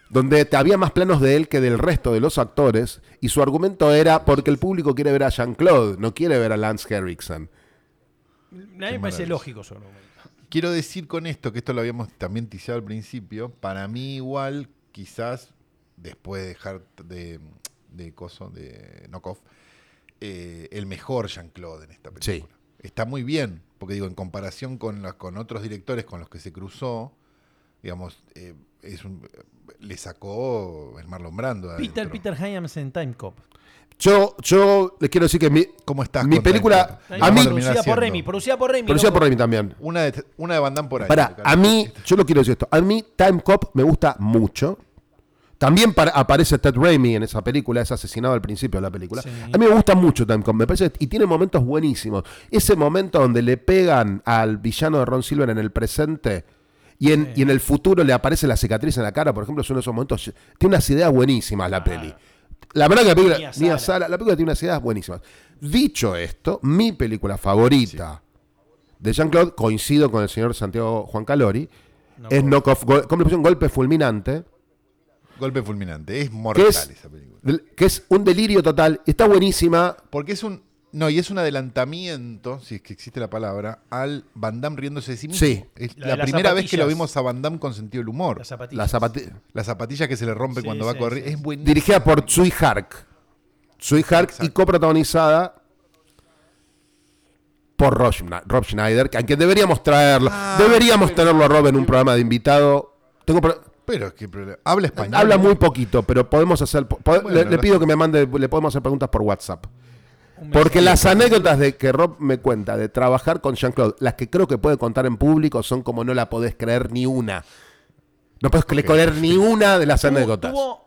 C: Donde había más planos de él que del resto de los actores. Y su argumento era porque el público quiere ver a Jean-Claude, no quiere ver a Lance Henriksen.
A: A mí me parece lógico su argumento.
B: Quiero decir con esto, que esto lo habíamos también tiseado al principio, para mí igual, quizás, después de dejar de, de coso, de knockoff, eh, el mejor Jean-Claude en esta película. Está muy bien, porque digo, en comparación con, las- con otros directores con los que se cruzó, digamos, eh, es un- le sacó el Marlon Brando.
A: Peter,
B: adentro.
A: Peter Hyams en Time Cop.
C: Yo, yo les quiero decir que mi,
B: ¿Cómo estás?
C: mi película- a mí-
A: Producida por Remy, producida por Remy.
C: producida
A: loco.
C: por Remy también.
B: Una de, una de Van Damme por año.
C: Para, a mí, yo lo quiero decir esto. A mí, Time Cop me gusta mucho. También para- aparece Ted Raimi en esa película, es asesinado al principio de la película.
A: Sí.
C: A mí me gusta mucho Time Cop, me parece, y tiene momentos buenísimos. Ese momento donde le pegan al villano de Ron Silver en el presente y en, y en el futuro le aparece la cicatriz en la cara, por ejemplo, es uno de esos momentos. Tiene unas ideas buenísimas la peli. La verdad que la película,
A: Mia
C: Mia
A: Sara.
C: Sara, la película tiene unas ideas buenísimas. Dicho esto, mi película favorita de Jean-Claude, coincido con el señor Santiago Juan Calori, es ¿cómo le pusieron? Golpe fulminante,
B: Golpe fulminante. Es
C: que
B: mortal
C: es,
B: esa película.
C: que es un delirio total. Está buenísima.
B: Porque es un. No, y es un adelantamiento, si es que existe la palabra, al Van Damme riéndose de sí mismo.
C: Sí.
B: Es
A: La
B: la, primera vez que lo vimos a Van Damme con sentido del humor.
A: Las zapatillas.
C: La zapati-
B: Las zapatillas que se le rompe
A: Sí,
B: cuando va a correr.
A: sí.
B: Es buenísimo.
C: dirigida por Tsui Hark. Tsui Hark y
B: Exacto.
C: coprotagonizada por Rob, Schneider, que- a quien deberíamos traerlo.
B: Ah,
C: deberíamos tenerlo a Rob en un programa de invitado. Tengo
B: Pero es que problema- habla español.
C: habla muy poquito, pero podemos hacer. po- po-
B: Bueno,
C: le, le
B: la-
C: pido que me mande, le podemos hacer preguntas por WhatsApp.
A: Un
C: Porque las anécdotas de que Rob me cuenta de trabajar con Jean-Claude, las que creo que puede contar en público son como no la podés creer ni una. No puedes creer ni una de las anécdotas.
A: tuvo-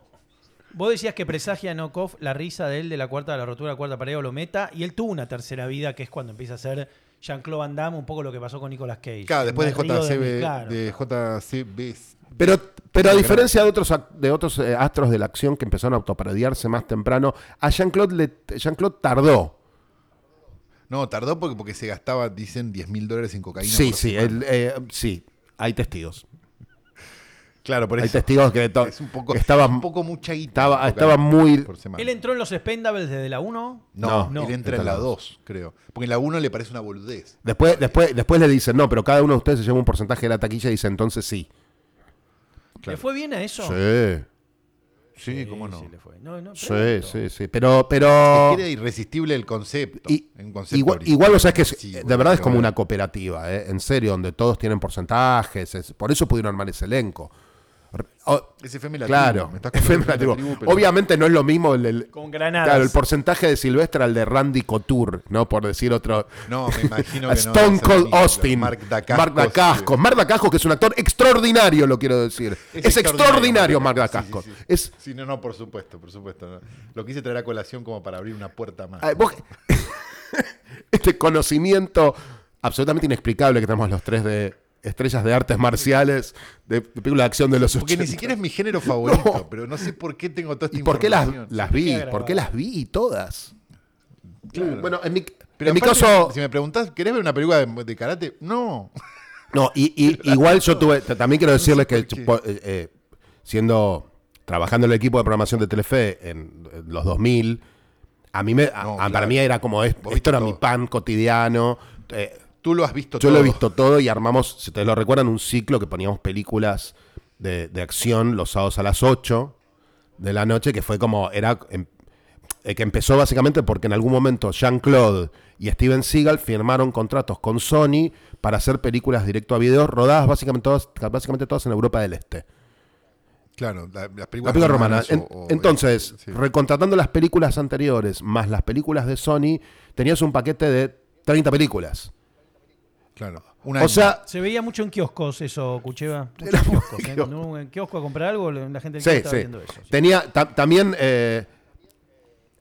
A: vos decías que presagia Knockoff la risa de él de la cuarta de la rotura de la cuarta pared o lo meta, y él tuvo una tercera vida que es cuando empieza a ser Jean-Claude Van Damme, un poco lo que pasó con Nicolas Cage.
B: Claro, después de JCB.
A: claro.
B: De JCB.
C: Pero, pero a diferencia de otros, ac- de otros eh, astros de la acción que empezaron a autoparodiarse más temprano, a Jean-Claude le- Jean-Claude tardó.
B: No, tardó porque, porque se gastaba, dicen, 10 mil dólares en cocaína.
C: Sí, sí, él, eh, sí, hay testigos.
B: Claro, por
C: Hay
B: eso.
C: testigos que
B: Es un poco,
C: estaba,
B: un poco mucha guita
C: estaba- estaba muy-.
A: Él entró en los Spendables desde la 1.
B: No,
C: No.
B: él entra en la 2, creo. Porque en la 1 le parece una boludez.
C: Después, después, después le dicen, no, pero cada uno de ustedes se lleva un porcentaje de la taquilla y dice entonces sí.
B: Claro.
A: ¿Le fue bien a eso?
C: Sí,
B: Sí, cómo no.
A: Sí, le fue. No, no,
C: sí, sí, sí. Pero,
B: Es
C: pero.
B: que era irresistible el concepto.
C: Y-
B: un concepto
C: Igual, igual, o sea, es que es-
B: Sí,
C: de verdad es como una cooperativa, ¿eh? en serio, donde todos tienen porcentajes. es- por eso pudieron armar ese elenco. O-
B: Es FM la
C: claro,
B: me estás
C: FM
B: pero-
C: Obviamente no es lo mismo el, el-
A: Con granadas.
C: claro, el porcentaje de Silvestre al de Randy Couture, ¿no? Por decir otro.
B: No, me imagino que no.
C: Stone Cold Austin.
B: Mark Dacascos.
C: Mark Dacascos. Mark Dacascos, que es un actor extraordinario, lo quiero decir. Es, extraordinario, Mark Dacascos.
B: Sí, sí, sí.
C: Es,
B: Sí, no, no, por supuesto, por supuesto. no. Lo quise traer a colación como para abrir una puerta más.
C: ah, vos- este conocimiento absolutamente inexplicable que tenemos los tres de estrellas de artes marciales, de, de películas de acción de los
B: Porque ni
C: 80.
B: siquiera es mi género favorito,
C: No.
B: pero no sé por qué tengo toda esta
C: ¿Y por qué las, las vi?
A: Qué
C: ¿Por qué las vi todas?
B: Claro.
C: Bueno, en mi,
B: Pero
C: en mi caso...
B: si me preguntás, ¿querés ver una película de, de karate? No.
C: No, y, y- igual yo tuve, también quiero decirles que eh, eh, siendo, trabajando en el equipo de programación de Telefe en, en los 2000, a mí me, a-
B: No,
C: a- para mí era como, esto
B: viste
C: era
B: todo.
C: mi pan cotidiano. eh,
B: Tú lo has visto
C: yo
B: todo.
C: lo he visto todo y armamos, si ustedes lo recuerdan, un ciclo que poníamos películas de, de acción los sábados a las 8 de la noche, que fue como, era, em- eh, que empezó básicamente porque en algún momento Jean-Claude y Steven Seagal firmaron contratos con Sony para hacer películas directo a video, rodadas básicamente todas, básicamente todas en Europa del Este.
B: Claro, la- las
C: La
B: películas
C: película romana.
B: romanas
C: En- entonces,
B: sí.
C: recontratando las películas anteriores más las películas de Sony, tenías un paquete de 30 películas.
B: Claro. Un
C: O
B: año.
C: sea,
A: Se veía mucho en kioscos eso, Cucheva. Mucho
C: Era
A: en
C: muy
A: kioscos. ¿eh?
C: kiosco.
A: Cuando uno en kiosco a comprar algo, la gente del
C: Sí,
A: estaba
C: sí.
A: viendo eso. sí.
C: Tenía ta- también. eh,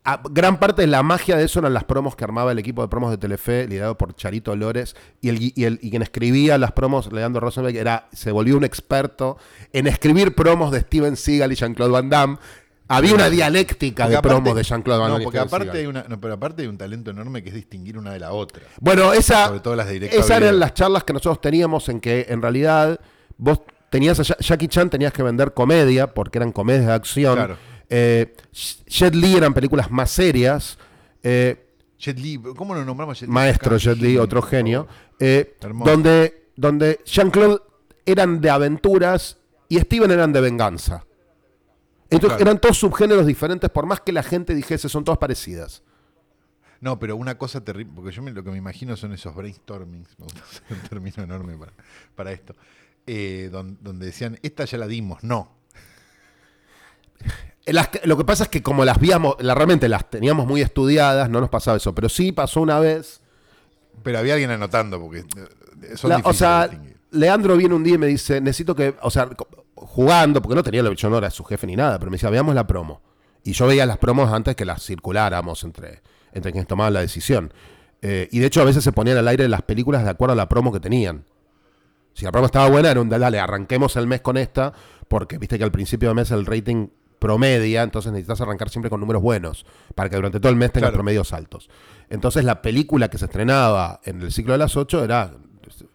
C: a- gran parte de la magia de eso eran las promos que armaba el equipo de promos de Telefe, liderado por Charito Lores. Y, el, y, el- y quien escribía las promos, Leandro Rosenberg, era, se volvió un experto en escribir promos de Steven Seagal y Jean-Claude Van Damme. Había una dialéctica
B: Porque
C: de
B: aparte-
C: promos de Jean-Claude Van
B: No, porque aparte hay una, no, pero aparte hay un talento enorme que es distinguir una de la otra.
C: Bueno, esa,
B: Sobre todo las
C: esas eran las charlas que nosotros teníamos en que en realidad vos tenías a Ja- Jackie Chan, tenías que vender comedia, porque eran comedias de acción.
B: Claro.
C: Eh, Jet Li eran películas más serias. Eh,
B: Jet Li, ¿cómo lo nombramos Jet Li?
C: Maestro
B: Acá,
C: Jet Li, otro genio. eh, donde, donde Jean-Claude eran de aventuras y Steven eran de venganza. Entonces
B: Claro.
C: eran todos subgéneros diferentes, por más que la gente dijese son todas parecidas.
B: No, pero una cosa terrible, porque yo me- lo que me imagino son esos brainstormings, me gusta usar un término enorme para, para esto, eh, don- donde decían, esta ya la dimos, no.
C: Las que- lo que pasa es que como las víamos, la, realmente las teníamos muy estudiadas, no nos pasaba eso. Pero sí pasó una vez.
B: Pero había alguien anotando, porque eh, son
C: la- o sea. Leandro viene un día y me dice, necesito que, o sea, jugando, porque no tenía la yo no era su jefe ni nada, pero me decía, veamos la promo. Y yo veía las promos antes que las circuláramos entre, entre quienes tomaban la decisión. Eh, y de hecho a veces se ponían al aire las películas de acuerdo a la promo que tenían. Si la promo estaba buena, era un dale, arranquemos el mes con esta, porque viste que al principio de mes el rating promedia, entonces necesitas arrancar siempre con números buenos, para que durante todo el mes tengas
B: Claro.
C: promedios altos. Entonces la película que se estrenaba en el ciclo de las 8 era,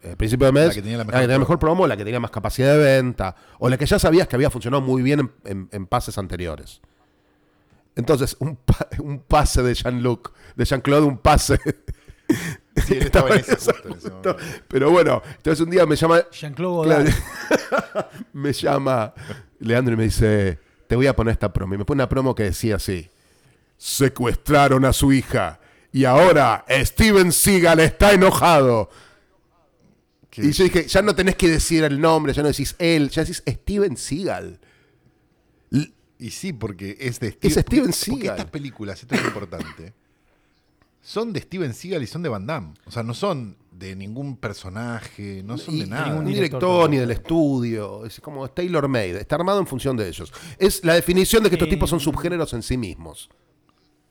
C: al principio de mes,
B: La que tenía la mejor
C: que tenía
B: promo.
C: mejor promo, la que tenía más capacidad de venta, o la que ya sabías que había funcionado muy bien en, en- en pases anteriores. Entonces, un, pa- un pase de Jean-Luc, de Jean-Claude, un pase.
B: Sí, él estaba en ese
C: ese
B: justo en ese
C: momento.
B: momento.
C: Pero bueno, entonces un día me llama,
A: Jean-Claude
C: me llama Leandro y me dice, te voy a poner esta promo. Y me pone una promo que decía así, secuestraron a su hija y ahora Steven Seagal está enojado.
B: Que-
C: Y yo dije, ya no tenés que decir el nombre, ya no decís él, ya decís Steven Seagal. L-
B: Y sí, porque es de
C: Es Steven
B: porque- Porque
C: Seagal.
B: estas películas, esto es importante, son de Steven Seagal y son de Van Damme. O sea, no son de ningún personaje, no son
C: y-
B: de nada.
C: ningún
A: director
C: director ni del estudio. Es como es tailor made. Está armado en función de ellos. Es la definición de que estos
A: Eh,
C: tipos son subgéneros en sí mismos.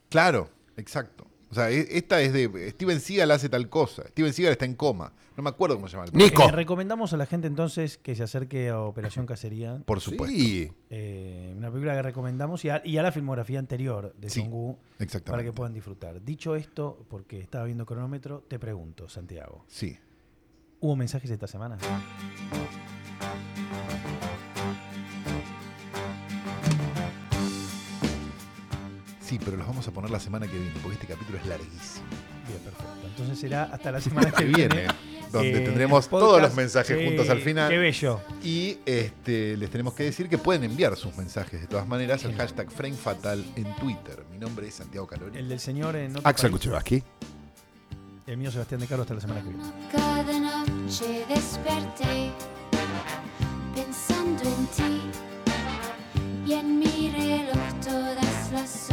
B: Claro, exacto. O sea, e- esta es de Steven Seagal hace tal cosa. Steven Seagal está en coma. No me acuerdo cómo se llama el
C: Nico.
A: Eh, recomendamos a la gente entonces que se acerque a Operación Cacería.
B: Por supuesto.
C: Sí.
A: Eh, una película que recomendamos y a, y a la filmografía anterior de
B: Sí,
A: Song-Woo para que puedan disfrutar. Dicho esto, porque estaba viendo cronómetro, te pregunto, Santiago,
B: Sí.
A: ¿hubo mensajes esta semana?
B: Sí, pero los vamos a poner la semana que viene, porque este capítulo es larguísimo.
A: Bien, perfecto. Entonces será hasta la semana que viene.
B: donde
A: eh,
B: tendremos todos los mensajes
A: eh,
B: juntos al final.
A: Qué bello.
B: Y este, les tenemos que decir que pueden enviar sus mensajes de todas maneras al hashtag FrameFatal en Twitter. Mi nombre es Santiago Calori.
A: El del señor eh, en otro
C: Axel Kuchevaski.
A: El mío Sebastián de Carlos hasta la semana que viene.
D: Cada noche desperté pensando en ti y en mi reloj todas las